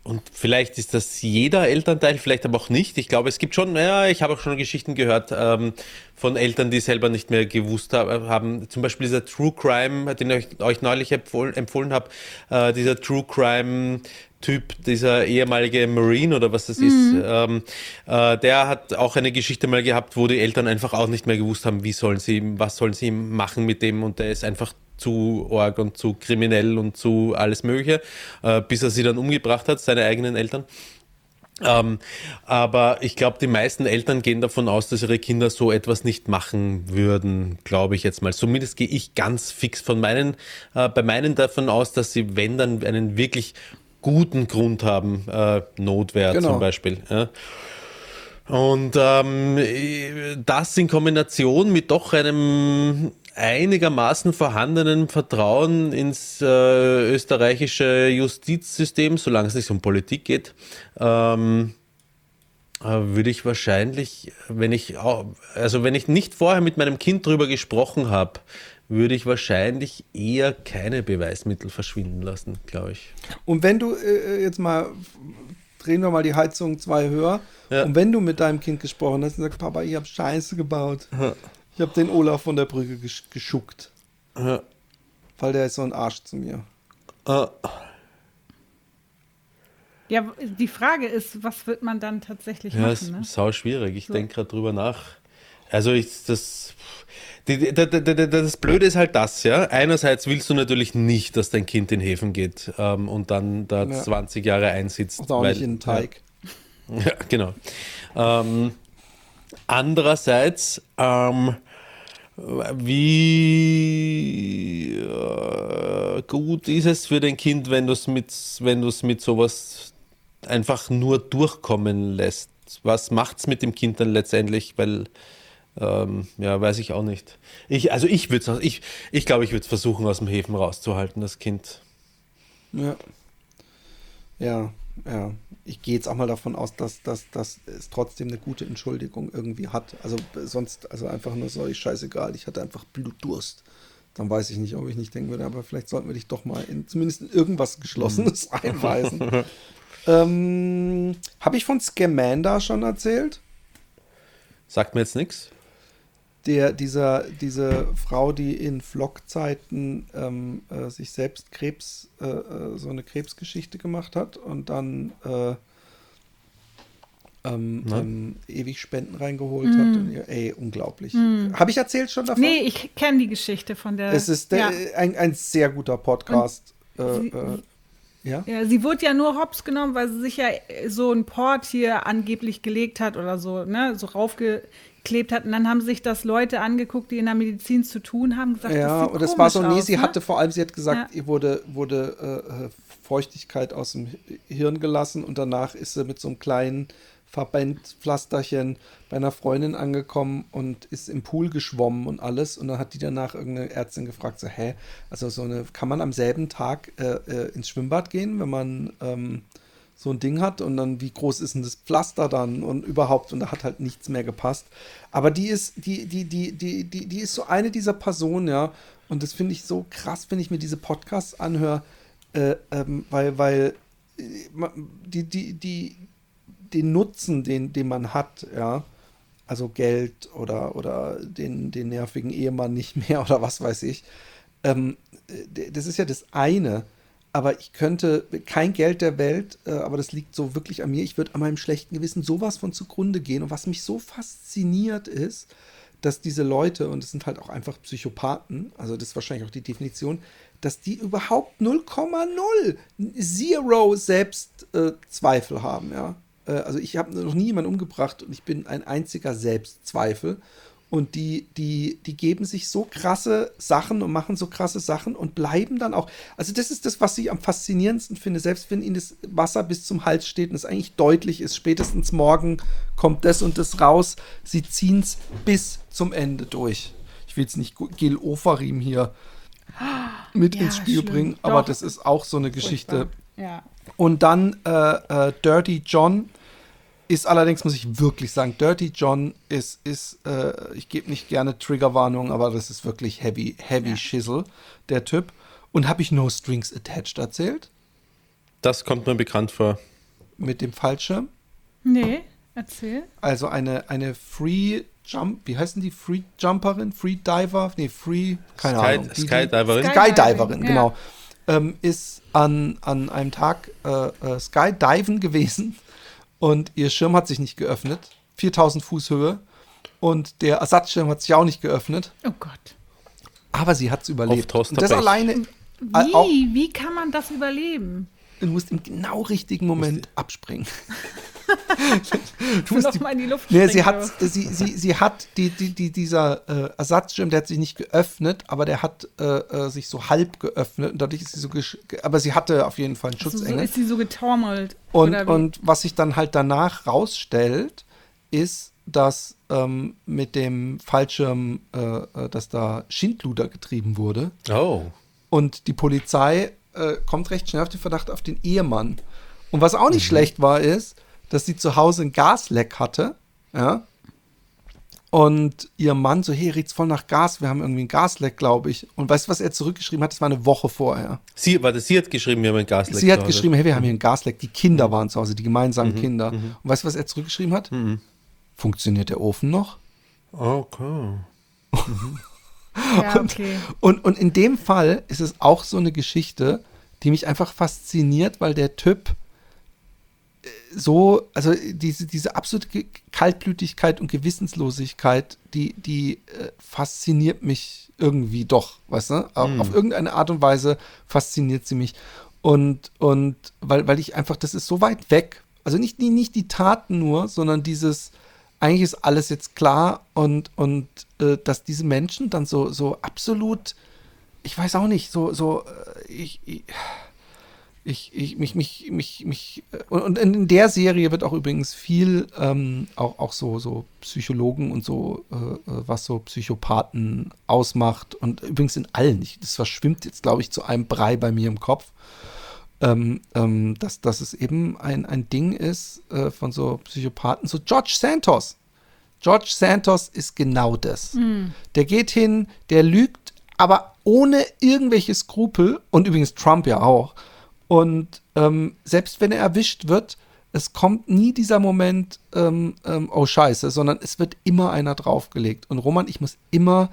und vielleicht ist das jeder Elternteil, vielleicht aber auch nicht. Ich glaube, es gibt schon, ja, ich habe auch schon Geschichten gehört ähm, von Eltern, die selber nicht mehr gewusst hab, haben. Zum Beispiel dieser True Crime, den ich euch neulich empfohlen, empfohlen habe, äh, dieser True Crime. Typ, dieser ehemalige Marine oder was das ist, ähm, äh, der hat auch eine Geschichte mal gehabt, wo die Eltern einfach auch nicht mehr gewusst haben, wie sollen sie, was sollen sie machen mit dem und der ist einfach zu org und zu kriminell und zu alles Mögliche, äh, bis er sie dann umgebracht hat, seine eigenen Eltern. Ähm, aber ich glaube, die meisten Eltern gehen davon aus, dass ihre Kinder so etwas nicht machen würden, glaube ich jetzt mal. Zumindest gehe ich ganz fix von meinen, äh, bei meinen davon aus, dass sie, wenn dann, einen wirklich guten Grund haben, äh, Notwehr Genau. zum Beispiel. Ja. Und ähm, das in Kombination mit doch einem einigermaßen vorhandenen Vertrauen ins äh, österreichische Justizsystem, solange es nicht um Politik geht, ähm, äh, würde ich wahrscheinlich, wenn ich, also wenn ich nicht vorher mit meinem Kind drüber gesprochen habe, würde ich wahrscheinlich eher keine Beweismittel verschwinden lassen, glaube ich. Und wenn du äh, jetzt mal, drehen wir mal die Heizung zwei höher, Ja. und wenn du mit deinem Kind gesprochen hast und sagst, Papa, ich habe Scheiße gebaut. Ich habe den Olaf von der Brücke gesch geschuckt, Ja. weil der ist so ein Arsch zu mir. Äh, Ja, die Frage ist, was wird man dann tatsächlich Ja, ist machen? Ne? sau schwierig. Ich So. denke gerade drüber nach. Also ich, das, das Blöde ist halt das, ja. Einerseits willst du natürlich nicht, dass dein Kind in Häfen geht ähm, und dann da Ja. 20 Jahre einsitzt. Und auch weil- nicht in den Teig. Ja, ja genau. Ähm, andererseits, ähm, wie äh, gut ist es für dein Kind, wenn du es mit, wenn es mit sowas einfach nur durchkommen lässt? Was macht's mit dem Kind dann letztendlich? Weil, ähm, ja, weiß ich auch nicht. Ich, also ich würde ich, ich glaube, ich würde es versuchen, aus dem Häfen rauszuhalten, das Kind. Ja. Ja, ja. Ich gehe jetzt auch mal davon aus, dass, dass, dass es trotzdem eine gute Entschuldigung irgendwie hat. Also sonst, also einfach nur so, ich scheißegal, ich hatte einfach Blutdurst. Dann weiß ich nicht, ob ich nicht denken würde, aber vielleicht sollten wir dich doch mal in zumindest in irgendwas Geschlossenes einweisen. ähm, Habe ich von Scamander schon erzählt? Sagt mir jetzt nichts. Der, dieser, diese Frau, die in Vlog-Zeiten ähm, äh, sich selbst Krebs, äh, äh, so eine Krebsgeschichte gemacht hat und dann äh, ähm, ähm, ewig Spenden reingeholt hat. Und, ja, ey, unglaublich. Habe ich erzählt schon davon? Nee, ich kenne die Geschichte von der. Es ist der, ja. ein, ein sehr guter Podcast. Äh, sie- äh, ja? Ja, sie wurde ja nur hops genommen, weil sie sich ja so ein Port hier angeblich gelegt hat oder so, ne, so raufgeklebt hat. Und dann haben sich das Leute angeguckt, die in der Medizin zu tun haben, gesagt, Ja, das und es war so, komisch nee, aus, sie ne? hatte vor allem, sie hat gesagt, Ja. ihr wurde, wurde äh, Feuchtigkeit aus dem Hirn gelassen und danach ist sie mit so einem kleinen Verbandpflasterchen bei einer Freundin angekommen und ist im Pool geschwommen und alles. Und dann hat die danach irgendeine Ärztin gefragt, so, hä, also so eine, kann man am selben Tag äh, äh, ins Schwimmbad gehen, wenn man ähm, so ein Ding hat und dann, wie groß ist denn das Pflaster dann und überhaupt und da hat halt nichts mehr gepasst. Aber die ist, die, die, die, die, die, die ist so eine dieser Personen, ja. Und das finde ich so krass, wenn ich mir diese Podcasts anhöre, äh, ähm, weil, weil äh, die, die, die, den Nutzen, den, den man hat, ja, also Geld oder, oder den, den nervigen Ehemann nicht mehr oder was weiß ich, ähm, äh, das ist ja das eine aber ich könnte kein Geld der Welt, äh, aber das liegt so wirklich an mir. Ich würde an meinem schlechten Gewissen sowas von zugrunde gehen. Und was mich so fasziniert ist, dass diese Leute, und es sind halt auch einfach Psychopathen, also das ist wahrscheinlich auch die Definition, dass die überhaupt 0,0 Zero Selbstzweifel äh, haben, ja. Äh, also ich habe noch nie jemanden umgebracht und ich bin ein einziger Selbstzweifel. Und die, die, die geben sich so krasse Sachen und machen so krasse Sachen und bleiben dann auch. Also, das ist das, was ich am faszinierendsten finde. Selbst wenn ihnen das Wasser bis zum Hals steht und es eigentlich deutlich ist, spätestens morgen kommt das und das raus. Sie ziehen es bis zum Ende durch. Ich will jetzt nicht Gil Ofarim hier mit ja, ins Spiel schlimm. bringen, aber Doch. das ist auch so eine Geschichte. Ja. Und dann äh, äh, Dirty John ist allerdings, muss ich wirklich sagen, Dirty John ist, ist äh, ich gebe nicht gerne Triggerwarnung, aber das ist wirklich heavy, heavy ja. Shizzle, der Typ. Und habe ich No Strings Attached erzählt? Das kommt mir bekannt vor. Mit dem Fallschirm? Nee, erzähl. Also eine, eine Free Jump, wie heißen die? Free Jumperin? Free Diver? Nee, Free, keine Sky, Ahnung. Die, Skydiverin. Skydiverin, genau. Ja. Ähm, ist an, an einem Tag äh, äh, Skydiven gewesen und ihr Schirm hat sich nicht geöffnet. 4000 Fuß Höhe. Und der Ersatzschirm hat sich auch nicht geöffnet. Oh Gott. Aber sie hat es überlebt. Und das alleine. Wie? Auch, Wie kann man das überleben? Du musst im genau richtigen Moment abspringen. du musst die, mal in die Luft nee, sie hat, sie, sie, sie hat die, die, die, dieser äh, Ersatzschirm, der hat sich nicht geöffnet, aber der hat äh, äh sich so halb geöffnet und dadurch ist sie so, aber sie hatte auf jeden Fall einen Schutzengel. Also so ist sie so getormelt. Und, und was sich dann halt danach rausstellt, ist, dass ähm, mit dem Fallschirm, äh, äh, dass da Schindluder getrieben wurde. Oh. Und die Polizei äh, kommt recht schnell auf den Verdacht auf den Ehemann. Und was auch nicht mhm. schlecht war, ist, dass sie zu Hause ein Gasleck hatte, ja. Und ihr Mann so, hey, riecht's voll nach Gas, wir haben irgendwie ein Gasleck, glaube ich. Und weißt du, was er zurückgeschrieben hat? Das war eine Woche vorher. Sie, warte, sie hat geschrieben, wir haben ein Gasleck. Sie hat geschrieben, hey, wir haben hier ein Gasleck. Die Kinder waren zu Hause, die gemeinsamen mhm, Kinder. Mhm. Und weißt du, was er zurückgeschrieben hat? Mhm. Funktioniert der Ofen noch? Okay. ja, okay. Und, und, und in dem Fall ist es auch so eine Geschichte, die mich einfach fasziniert, weil der Typ so, also diese, diese absolute Kaltblütigkeit und Gewissenslosigkeit, die, die äh, fasziniert mich irgendwie doch, weißt du? Auf, mm. auf, irgendeine Art und Weise fasziniert sie mich. Und, und weil, weil ich einfach, das ist so weit weg. Also nicht, nicht, nicht die Taten nur, sondern dieses, eigentlich ist alles jetzt klar und, und äh, dass diese Menschen dann so, so absolut, ich weiß auch nicht, so, so, äh, ich, ich ich, ich, mich, mich, mich, mich, äh, und in der Serie wird auch übrigens viel, ähm, auch, auch so, so Psychologen und so, äh, äh, was so Psychopathen ausmacht. Und übrigens in allen, ich, das verschwimmt jetzt, glaube ich, zu einem Brei bei mir im Kopf. Ähm, ähm, dass, dass es eben ein, ein Ding ist äh, von so Psychopathen, so George Santos. George Santos ist genau das. Mhm. Der geht hin, der lügt, aber ohne irgendwelche Skrupel, und übrigens Trump ja auch, und ähm, selbst wenn er erwischt wird, es kommt nie dieser Moment, ähm, ähm, oh Scheiße, sondern es wird immer einer draufgelegt. Und Roman, ich muss immer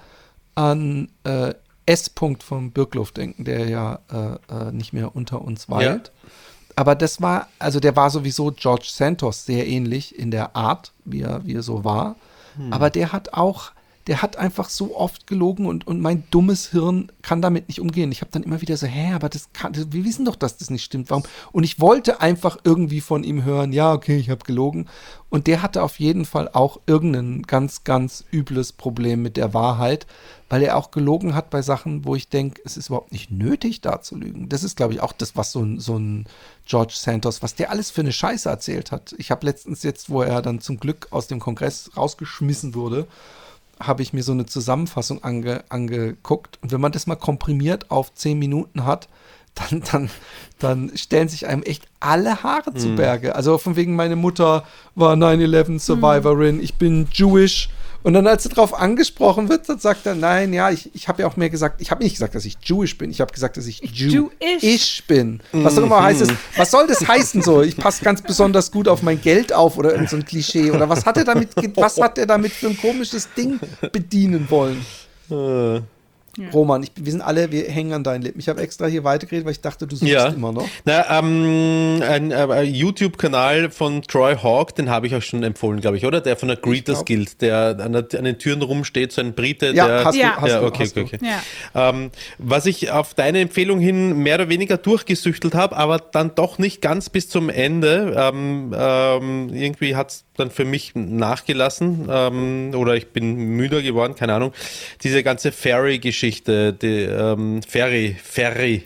an äh, S. -Punkt vom Birkluft denken, der ja äh, äh, nicht mehr unter uns weilt. Ja. Aber das war, also der war sowieso George Santos sehr ähnlich in der Art, wie er, wie er so war. Hm. Aber der hat auch der hat einfach so oft gelogen und, und mein dummes Hirn kann damit nicht umgehen. Ich habe dann immer wieder so, hä, aber das kann, wir wissen doch, dass das nicht stimmt. Warum? Und ich wollte einfach irgendwie von ihm hören, ja, okay, ich habe gelogen. Und der hatte auf jeden Fall auch irgendein ganz, ganz übles Problem mit der Wahrheit, weil er auch gelogen hat bei Sachen, wo ich denke, es ist überhaupt nicht nötig, da zu lügen. Das ist, glaube ich, auch das, was so ein, so ein George Santos, was der alles für eine Scheiße erzählt hat. Ich habe letztens jetzt, wo er dann zum Glück aus dem Kongress rausgeschmissen wurde, habe ich mir so eine Zusammenfassung ange, angeguckt. Und wenn man das mal komprimiert auf zehn Minuten hat, dann, dann, dann stellen sich einem echt alle Haare zu Berge. Also von wegen, meine Mutter war 9-11 Survivorin, ich bin Jewish. Und dann, als er darauf angesprochen wird, dann sagt er, nein, ja, ich, ich habe ja auch mehr gesagt, ich habe nicht gesagt, dass ich Jewish bin, ich habe gesagt, dass ich Jew Jewish. ich bin. Was auch immer heißt es. Was soll das heißen so? Ich passe ganz besonders gut auf mein Geld auf oder irgend so ein Klischee. Oder was hat er damit, was hat er damit für ein komisches Ding bedienen wollen? Äh, Roman, ich, wir sind alle, wir hängen an deinen Lippen. Ich habe extra hier weitergeredet, weil ich dachte, du suchst Ja. immer noch. Na, ähm, ein, äh, YouTube-Kanal von Troy Hawk, den habe ich auch schon empfohlen, glaube ich, oder? Der von der Greeters. Guild, der an, der, an den Türen rumsteht, so ein Brite, Ja, der. hast du, Ja. hast ja, du, okay, hast du. okay, okay. Ja. Ähm, was ich auf deine Empfehlung hin mehr oder weniger durchgesüchtelt habe, aber dann doch nicht ganz bis zum Ende. Ähm, ähm, irgendwie hat es dann für mich nachgelassen ähm, oder ich bin müder geworden, keine Ahnung. Diese ganze Ferry-Geschichte, die ähm, Ferry, Ferry.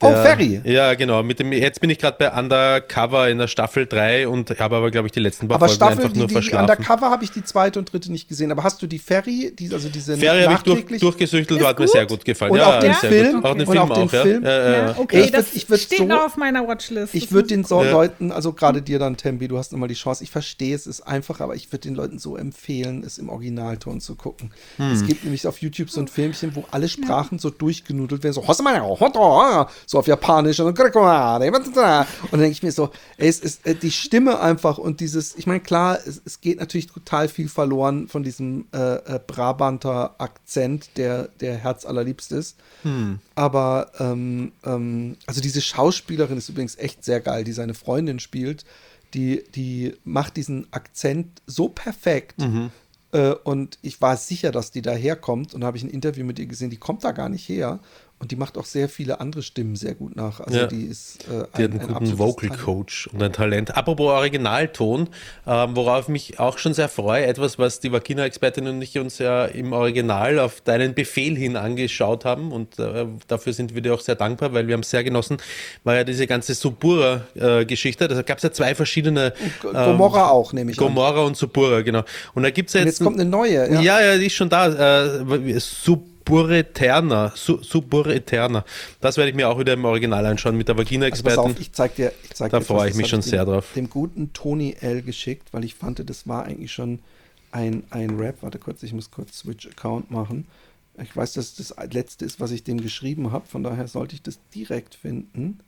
Oh, Der- Ferry. Ja, genau. Mit dem, jetzt bin ich gerade bei Undercover in der Staffel 3 und habe aber, glaube ich, die letzten paar Aber Folgen Staffel, einfach die, nur die verschlafen. Undercover habe ich die zweite und dritte nicht gesehen. Aber hast du die Ferry, die, also diese Ferry habe ich durch, durchgesüchtelt, hat mir gut. sehr gut gefallen. Und ja, auch den Film? Auch den Film auch den ja. Film? Ja, ja, okay, Ich das ich würd steht so- noch auf meiner Watchlist. Ich würde den so Ja. Leuten, also gerade dir dann, Tembi, du hast nochmal die Chance. Ich verstehe es, ist einfach, aber ich würde den Leuten so empfehlen, es im Originalton zu gucken. Hm. Es gibt nämlich auf YouTube so ein Filmchen, wo alle Sprachen so durchgenudelt werden, so so auf Japanisch und dann denke ich mir so, ey, es ist äh, die Stimme einfach und dieses, ich meine, klar, es, es geht natürlich total viel verloren von diesem äh, äh, Brabanter Akzent, der der herzallerliebst ist. Aber ähm, ähm, also diese Schauspielerin ist übrigens echt sehr geil, die seine Freundin spielt. Die, die macht diesen Akzent so perfekt. Äh, und ich war sicher, dass die da herkommt. Und habe ich ein Interview mit ihr gesehen, die kommt da gar nicht her. Und die macht auch sehr viele andere Stimmen sehr gut nach. Also Ja. die ist äh, Die hat einen guten absolutes Vocal Talent. Coach und ein Talent. Apropos Originalton, ähm, worauf ich mich auch schon sehr freue, etwas, was die Vagina-Expertin und ich uns ja im Original auf deinen Befehl hin angeschaut haben und äh, dafür sind wir dir auch sehr dankbar, weil wir haben es sehr genossen, war ja diese ganze Subura-Geschichte. da gab es ja zwei verschiedene. G- Gomorra auch, nehme ich an. Gomorra und Subura, genau. Und da gibt es ja Und jetzt. jetzt kommt eine neue. Ja, Ja. ja, die ist schon da. Äh, Subureterna. Su Subureterna. Das werde ich mir auch wieder im Original anschauen mit der Also Vagina-Expertin. auf, ich zeig dir, ich zeig Da dir freue etwas, ich mich schon dem, sehr drauf. Dem guten Tony L geschickt, weil ich fand, das war eigentlich schon ein, ein Rap. Warte kurz, ich muss kurz Switch Account machen. Ich weiß, dass das letzte ist, was ich dem geschrieben habe, von daher sollte ich das direkt finden.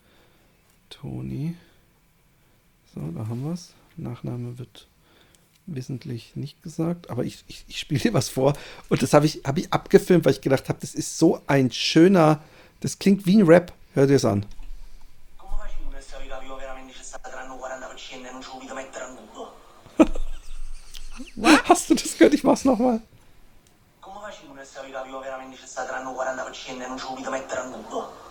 Tony. So, da haben wir es. Nachname wird wissentlich nicht gesagt, aber ich, ich, ich spiele dir was vor und das habe ich, hab ich abgefilmt, weil ich gedacht habe, das ist so ein schöner, das klingt wie ein Rap. Hör dir es an. Come facevo nel sapere che avevo veramente ci sta saranno 40% non ci ho voluto mettere a nudo? Hast du das gehört? Ich mach's nochmal. Come facevo nel avevo veramente ci sta saranno 40% e non ci ho voluto mettere a nudo?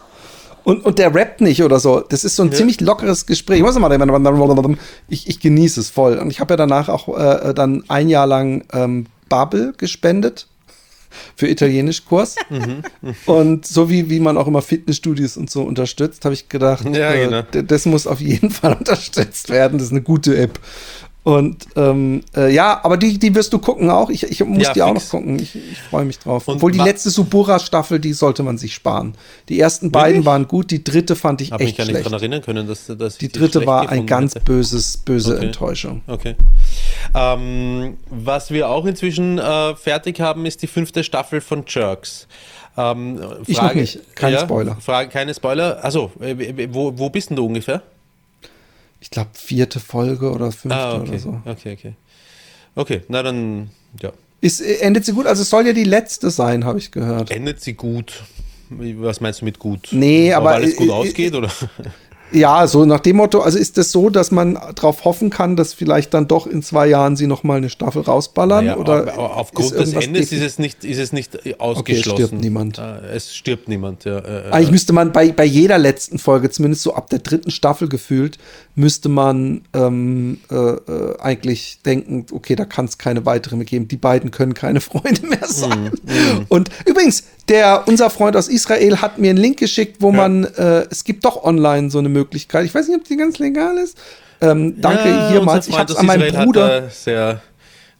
Und, und der rappt nicht oder so. Das ist so ein ziemlich lockeres Gespräch. Ich, muss mal, ich, ich genieße es voll. Und ich habe ja danach auch äh, dann ein Jahr lang ähm, Bubble gespendet für Italienischkurs. und so wie, wie man auch immer Fitnessstudios und so unterstützt, habe ich gedacht, Ja, äh, genau. d- das muss auf jeden Fall unterstützt werden. Das ist eine gute App. Und ähm, äh, ja, aber die, die wirst du gucken auch. Ich, ich muss Ja, die auch noch fix. gucken. Ich, ich freue mich drauf. Und Obwohl die letzte Subura-Staffel, die sollte man sich sparen. Die ersten beiden waren gut, die dritte fand ich habe mich echt gar nicht daran erinnern können, dass, dass ich Die dritte war ein ganz hätte. böses, böse Okay. Enttäuschung. Okay. Ähm, was wir auch inzwischen äh, fertig haben, ist die fünfte Staffel von Jerks. Ähm, Ich noch nicht. Keine Spoiler. Frage, keine Spoiler. Also, wo, wo bist denn du ungefähr? Ich glaube, vierte Folge oder fünfte Ah, okay. oder so. Okay, okay. Okay, na dann, ja. Ist, endet sie gut? Also es soll ja die letzte sein, habe ich gehört. Endet sie gut? Was meinst du mit gut? Nee, aber, alles gut äh, ausgeht, oder? Ja, so nach dem Motto, also ist es so, dass man darauf hoffen kann, dass vielleicht dann doch in zwei Jahren sie noch mal eine Staffel rausballern? Naja, oder aufgrund des Endes ist es nicht, ist es nicht ausgeschlossen. stirbt niemand. Äh, Es stirbt niemand, ja. äh, äh, Eigentlich müsste man bei, bei jeder letzten Folge, zumindest so ab der dritten Staffel gefühlt, müsste man ähm, äh, äh, eigentlich denken, okay, da kann es keine weitere mehr geben. Die beiden können keine Freunde mehr sein. Und übrigens, der, unser Freund aus Israel hat mir einen Link geschickt, wo man, äh, es gibt doch online so eine Möglichkeit. Ich weiß nicht, ob die ganz legal ist. Ähm, danke Ja, hier unser mal. Ich habe es an meinen Bruder. Hat, äh, sehr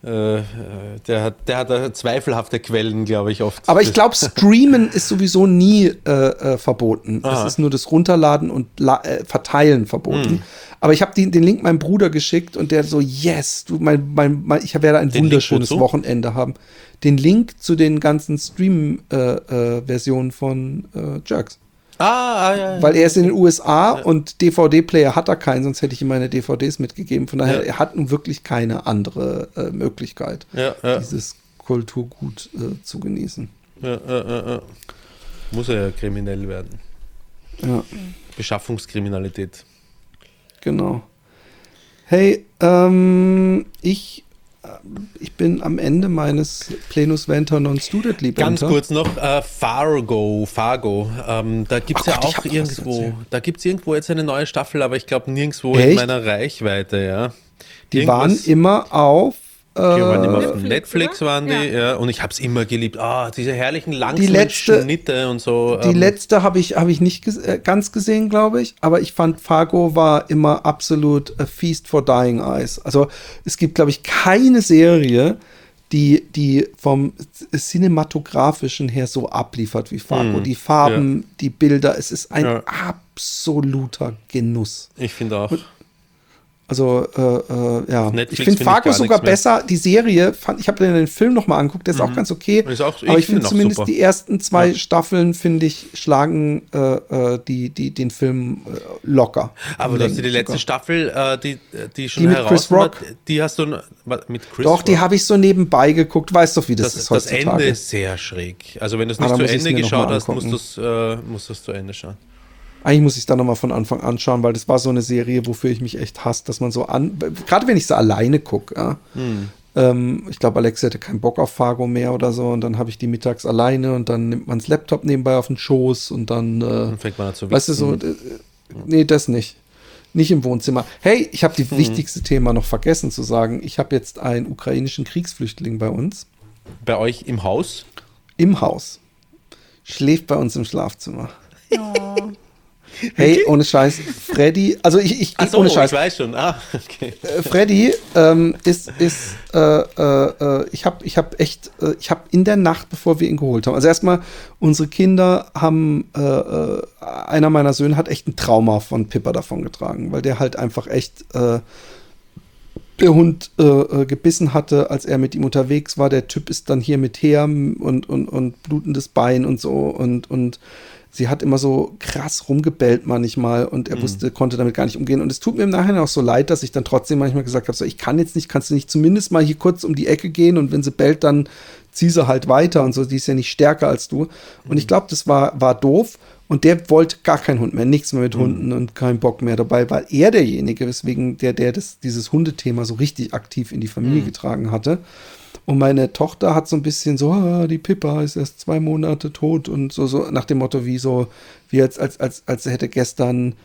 der, hat, der hat da zweifelhafte Quellen, glaube ich, oft. Aber ich glaube, Streamen ist sowieso nie äh, äh, verboten. Aha. Es ist nur das Runterladen und äh, Verteilen verboten. Hm. Aber ich habe den Link meinem Bruder geschickt und der so, yes, du, mein, mein, mein, ich werde ein Den wunderschönes? Wochenende haben. Den Link zu den ganzen Stream-Versionen von äh, Jerks. Ah, ah, ja, ja. Weil er ist in den USA und DVD-Player hat er keinen, sonst hätte ich ihm meine DVDs mitgegeben. Von daher, Ja. er hat nun wirklich keine andere äh, Möglichkeit, Ja, ja. dieses Kulturgut äh, zu genießen. Ja, ja, ja, ja. Muss er ja kriminell werden. Ja. Beschaffungskriminalität. Genau. Hey, ähm, ich, ich bin am Ende meines Plenus Venter non student Libenter. Ganz kurz noch, äh, Fargo, Fargo. Ähm, da gibt es ja Gott, auch irgendwo, da gibt es irgendwo jetzt eine neue Staffel, aber ich glaube nirgendwo in Echt? meiner Reichweite, ja. Die waren Irgendwas- immer auf. Die waren immer Äh, auf Netflix, waren die, Ja. ja. und ich habe es immer geliebt. Ah, diese herrlichen langsamen Die letzte- Schnitte und so. die ähm, letzte habe ich, hab ich nicht ges äh, ganz gesehen, glaube ich. Aber ich fand, Fargo war immer absolut a Feast for Dying Eyes. Also es gibt, glaube ich, keine Serie, die, die vom cinematografischen her so abliefert wie Fargo. Mhm. Die Farben, die Bilder, es ist ein Ja. absoluter Genuss. Ich finde auch. Also, äh, äh, ja. Netflix ich find finde Fargo gar sogar besser. Die Serie, fand, ich habe den Film noch mal angeguckt, der ist auch ganz okay. Mhm. Ist auch- ich aber ich find finde auch zumindest super. die ersten zwei Ja. Staffeln, finde ich, schlagen äh, äh, die, die, den Film äh, locker. Aber du hast dir die Sogar. letzte Staffel, äh, die, die schon Die mit heraus Chris war, Rock? die hast du mit Chris Doch, die Rock? habe ich so nebenbei geguckt. Weißt doch, wie das, das, ist das heutzutage. Ende ist sehr schräg. Also wenn du es Ah, nicht dann zu Ende geschaut hast, musst du es äh, musst zu Ende schauen. Eigentlich muss ich es dann nochmal von Anfang an schauen, weil das war so eine Serie, wofür ich mich echt hasse, dass man so an, gerade wenn ich sie alleine gucke, ja. Hm. Ähm, ich glaube, Alex hatte keinen Bock auf Fargo mehr oder so und dann habe ich die mittags alleine und dann nimmt man das Laptop nebenbei auf den Schoß und dann, äh, Dann fängt man an zu weißt du, so, äh, nee, das nicht. Nicht im Wohnzimmer. Hey, ich habe Hm. die wichtigste Thema noch vergessen zu sagen. Ich habe jetzt einen ukrainischen Kriegsflüchtling bei uns Bei euch im Haus? im Haus. Schläft bei uns im Schlafzimmer. Oh. Hey, ohne Scheiß, Freddy, also ich, ich, so, ohne Scheiß, ich weiß schon. Ah, okay. äh, Freddy ähm, ist, ist äh, äh, äh, ich habe ich hab echt, äh, ich habe in der Nacht, bevor wir ihn geholt haben, also erstmal, unsere Kinder haben, äh, einer meiner Söhne hat echt ein Trauma von Pippa davon getragen, weil der halt einfach echt, äh, der Hund gebissen hatte, als er mit ihm unterwegs war. Der Typ ist dann hier mit her und, und, und blutendes Bein und so und, und sie hat immer so krass rumgebellt manchmal und er wusste, konnte damit gar nicht umgehen. Und es tut mir im Nachhinein auch so leid, dass ich dann trotzdem manchmal gesagt habe, so, ich kann jetzt nicht, kannst du nicht zumindest mal hier kurz um die Ecke gehen und wenn sie bellt, dann zieh sie halt weiter und so, die ist ja nicht stärker als du. Und ich glaube, das war, war doof. Und der wollte gar keinen Hund mehr, nichts mehr mit Hunden und keinen Bock mehr dabei, weil er derjenige, weswegen der, der das, dieses Hundethema so richtig aktiv in die Familie getragen hatte. Und meine Tochter hat so ein bisschen so, ah, die Pippa ist erst zwei Monate tot und so, so nach dem Motto, wie so, wie als, als, als, als hätte gestern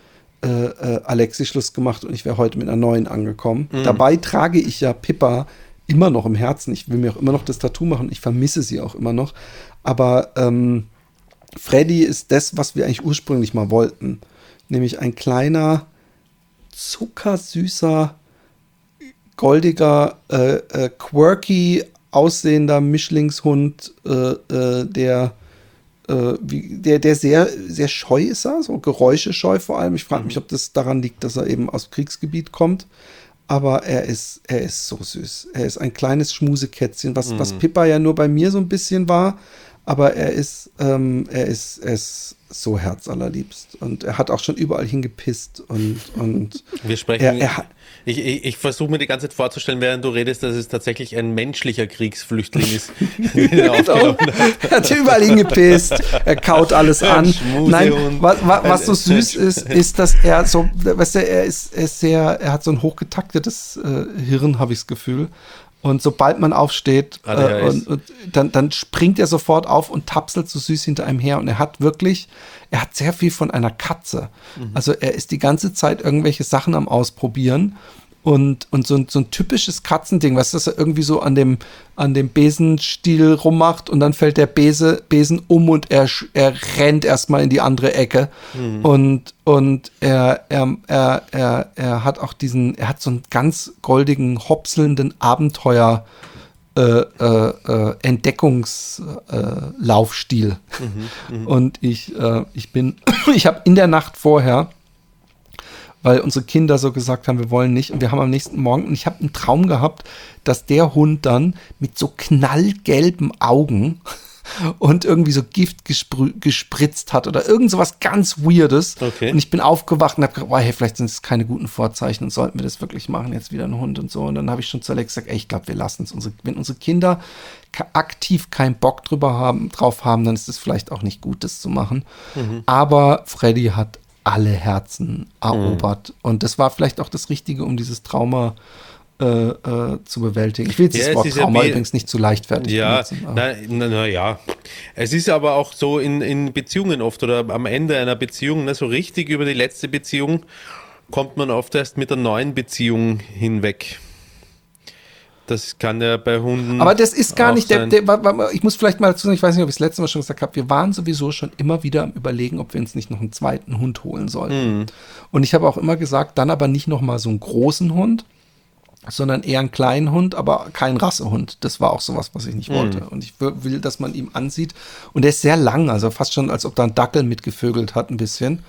äh, äh, Alexi Schluss gemacht und ich wäre heute mit einer neuen angekommen. Dabei trage ich ja Pippa immer noch im Herzen. Ich will mir auch immer noch das Tattoo machen. Ich vermisse sie auch immer noch. Aber ähm, Freddy ist das, was wir eigentlich ursprünglich mal wollten. Nämlich ein kleiner, zuckersüßer, goldiger, äh, äh, quirky aussehender Mischlingshund, äh, äh, der, äh, wie, der, der sehr, sehr scheu ist, er, so geräuschescheu vor allem. Ich frage mich, ob das daran liegt, dass er eben aus Kriegsgebiet kommt. Aber er ist, er ist so süß. Er ist ein kleines Schmusekätzchen, was, was Pippa ja nur bei mir so ein bisschen war. Aber er ist, ähm, er ist, er ist so herzallerliebst. Und er hat auch schon überall hingepisst und, und Wir sprechen. Er- er ich ich, ich versuche mir die ganze Zeit vorzustellen, während du redest, dass es tatsächlich ein menschlicher Kriegsflüchtling ist. den er hat. er überall hingepisst, er kaut alles an. Schmusehund. Nein, was, was, so süß ist, ist, dass er so, weißt du, er ist, er ist sehr, er hat so ein hochgetaktetes äh, Hirn, habe ich das Gefühl. Und sobald man aufsteht, äh, ADHS. und, und dann, dann springt er sofort auf und tapselt so süß hinter einem her. Und er hat wirklich, er hat sehr viel von einer Katze. Also er ist die ganze Zeit irgendwelche Sachen am Ausprobieren. Und, und so, ein, so ein typisches Katzending, was das er irgendwie so an dem, an dem Besenstiel rummacht und dann fällt der Bese, Besen um und er, er rennt erstmal in die andere Ecke. Und, und er, er, er, er, er hat auch diesen, er hat so einen ganz goldigen, hopselnden Abenteuer. Äh, äh, äh, Entdeckungslaufstil. Und ich, äh, ich bin, ich habe in der Nacht vorher, weil unsere Kinder so gesagt haben, wir wollen nicht. Und wir haben am nächsten Morgen, und ich habe einen Traum gehabt, dass der Hund dann mit so knallgelben Augen und irgendwie so Gift gespritzt hat oder irgend sowas ganz Weirdes. Okay. Und ich bin aufgewacht und habe gedacht, oh, hey, vielleicht sind es keine guten Vorzeichen und sollten wir das wirklich machen, jetzt wieder ein Hund und so. Und dann habe ich schon zu Alex gesagt, ey, ich glaube, wir lassen es. Unsere, wenn unsere Kinder aktiv keinen Bock drüber haben, drauf haben, dann ist es vielleicht auch nicht gut, das zu machen. Aber Freddy hat alle Herzen erobert. Und das war vielleicht auch das Richtige, um dieses Trauma äh, äh, zu bewältigen. Ich will jetzt Ja, das es Wort ja Trauma übrigens nicht zu leichtfertig Ja, benutzen. na, na, na ja. Es ist aber auch so in, in Beziehungen oft oder am Ende einer Beziehung, ne, so richtig über die letzte Beziehung kommt man oft erst mit der neuen Beziehung hinweg. Das kann ja bei Hunden. Aber das ist gar nicht der, der, wa- ich muss vielleicht mal dazu sagen, ich weiß nicht, ob ich es letztes Mal schon gesagt habe, wir waren sowieso schon immer wieder am überlegen, ob wir uns nicht noch einen zweiten Hund holen sollten. Mhm. Und ich habe auch immer gesagt, dann aber nicht noch mal so einen großen Hund, sondern eher einen kleinen Hund, aber kein Rassehund. Das war auch sowas, was ich nicht Mhm. wollte. Und ich will- dass man ihm ansieht. Und der ist sehr lang, also fast schon, als ob da ein Dackel mitgevögelt hat, ein bisschen.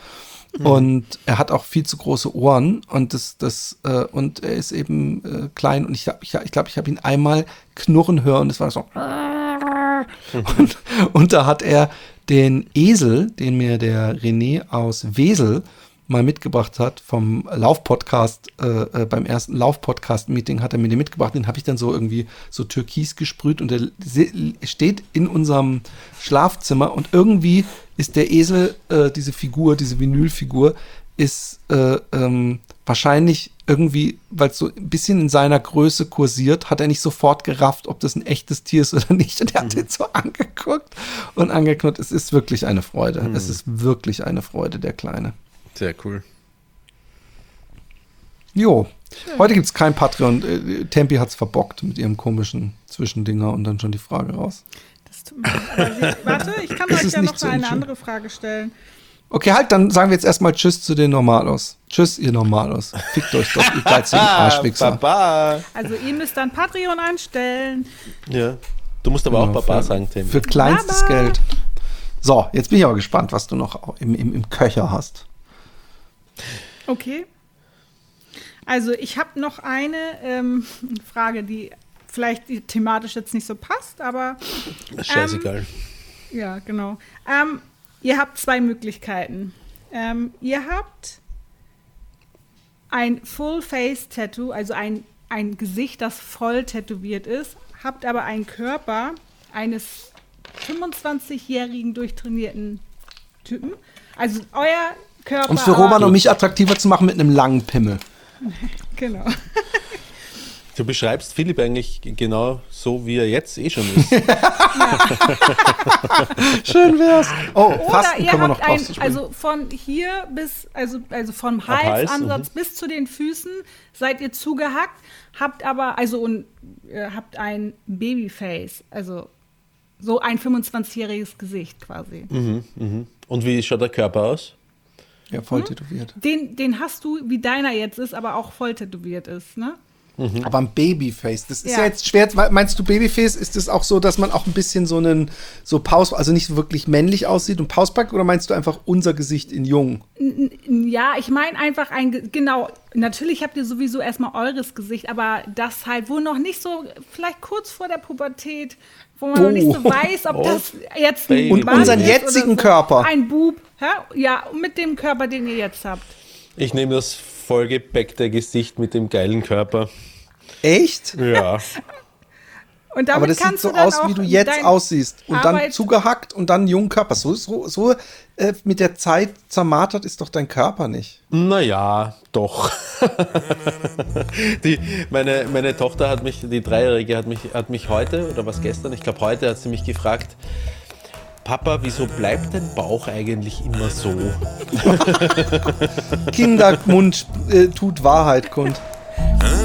Mhm. Und er hat auch viel zu große Ohren und das, das, äh, und er ist eben äh, klein. Und ich glaube, ich, ich, glaub, ich habe ihn einmal knurren hören und es war so. Und, und da hat er den Esel, den mir der René aus Wesel mal mitgebracht hat vom Laufpodcast, äh, äh, beim ersten Laufpodcast-Meeting hat er mir den mitgebracht, den habe ich dann so irgendwie so türkis gesprüht und der steht in unserem Schlafzimmer und irgendwie ist der Esel, äh, diese Figur, diese Vinylfigur, ist äh, ähm, wahrscheinlich irgendwie, weil es so ein bisschen in seiner Größe kursiert, hat er nicht sofort gerafft, ob das ein echtes Tier ist oder nicht. Und er hat den so angeguckt und angeknurrt. Es ist wirklich eine Freude. Es ist wirklich eine Freude, der Kleine. Sehr cool. Jo, heute gibt es kein Patreon. Äh, Tempi hat es verbockt mit ihrem komischen Zwischendinger und dann schon die Frage raus. Das tut mir leid. Warte, ich kann euch ist ja nicht noch so eine andere Frage stellen. Okay, halt, dann sagen wir jetzt erstmal Tschüss zu den Normalos. Tschüss, ihr Normalos. Fickt euch doch, ihr geizigen Arschwichser. Baba. Also ihr müsst dann Patreon anstellen. Ja. Du musst aber auch Genau, Baba für- sagen, Tim. Für kleinstes Baba. Geld. So, jetzt bin ich aber gespannt, was du noch im, im, im Köcher hast. Okay. Also ich habe noch eine ähm, Frage, die vielleicht thematisch jetzt nicht so passt, aber Scheißegal. ja, genau. Ähm, ihr habt zwei Möglichkeiten. Ähm, ihr habt ein Full-Face-Tattoo, also ein, ein Gesicht, das voll tätowiert ist, habt aber einen Körper eines 25-jährigen durchtrainierten Typen. Also euer Körper. Um es für Roman und mich attraktiver zu machen mit einem langen Pimmel. Genau. Du beschreibst Philipp eigentlich genau so, wie er jetzt eh schon ist. Schön wär's. Oh, Oder Fasten ihr können wir habt noch ein, also von hier bis, also, also vom Hals, Halsansatz bis zu den Füßen seid ihr zugehackt, habt aber, also und ihr habt ein Babyface, also so ein 25-jähriges Gesicht quasi. Und wie schaut der Körper aus? Ja, voll tätowiert. Den, den hast du, wie deiner jetzt ist, aber auch voll tätowiert ist, ne? Aber ein Babyface, das ist ja. Ja. jetzt schwer. Meinst du Babyface? Ist es auch so, dass man auch ein bisschen so einen, so Paus, also nicht wirklich männlich aussieht und Pausback oder meinst du einfach unser Gesicht in jung? Ja, ich meine einfach ein, Ge- genau, natürlich habt ihr sowieso erstmal eures Gesicht, aber das halt wohl noch nicht so, vielleicht kurz vor der Pubertät, wo man noch nicht so Oh. weiß, ob das jetzt Baby. Und Mann unseren ist jetzigen oder so. Körper. Ein Bub, hä? ja, mit dem Körper, den ihr jetzt habt. Ich nehme das vollgepackte Gesicht mit dem geilen Körper. Echt? Ja. Und damit Aber das sieht kannst so du dann aus, wie du jetzt aussiehst. Und dann Arbeit- zugehackt und dann jungen Körper. So, so, so äh, mit der Zeit zermartert ist doch dein Körper nicht. Naja, doch. die, meine, meine Tochter hat mich, die Dreijährige hat mich, hat mich heute, oder was gestern, ich glaube heute hat sie mich gefragt, Papa, wieso bleibt dein Bauch eigentlich immer so? Kindermund äh, tut Wahrheit kund.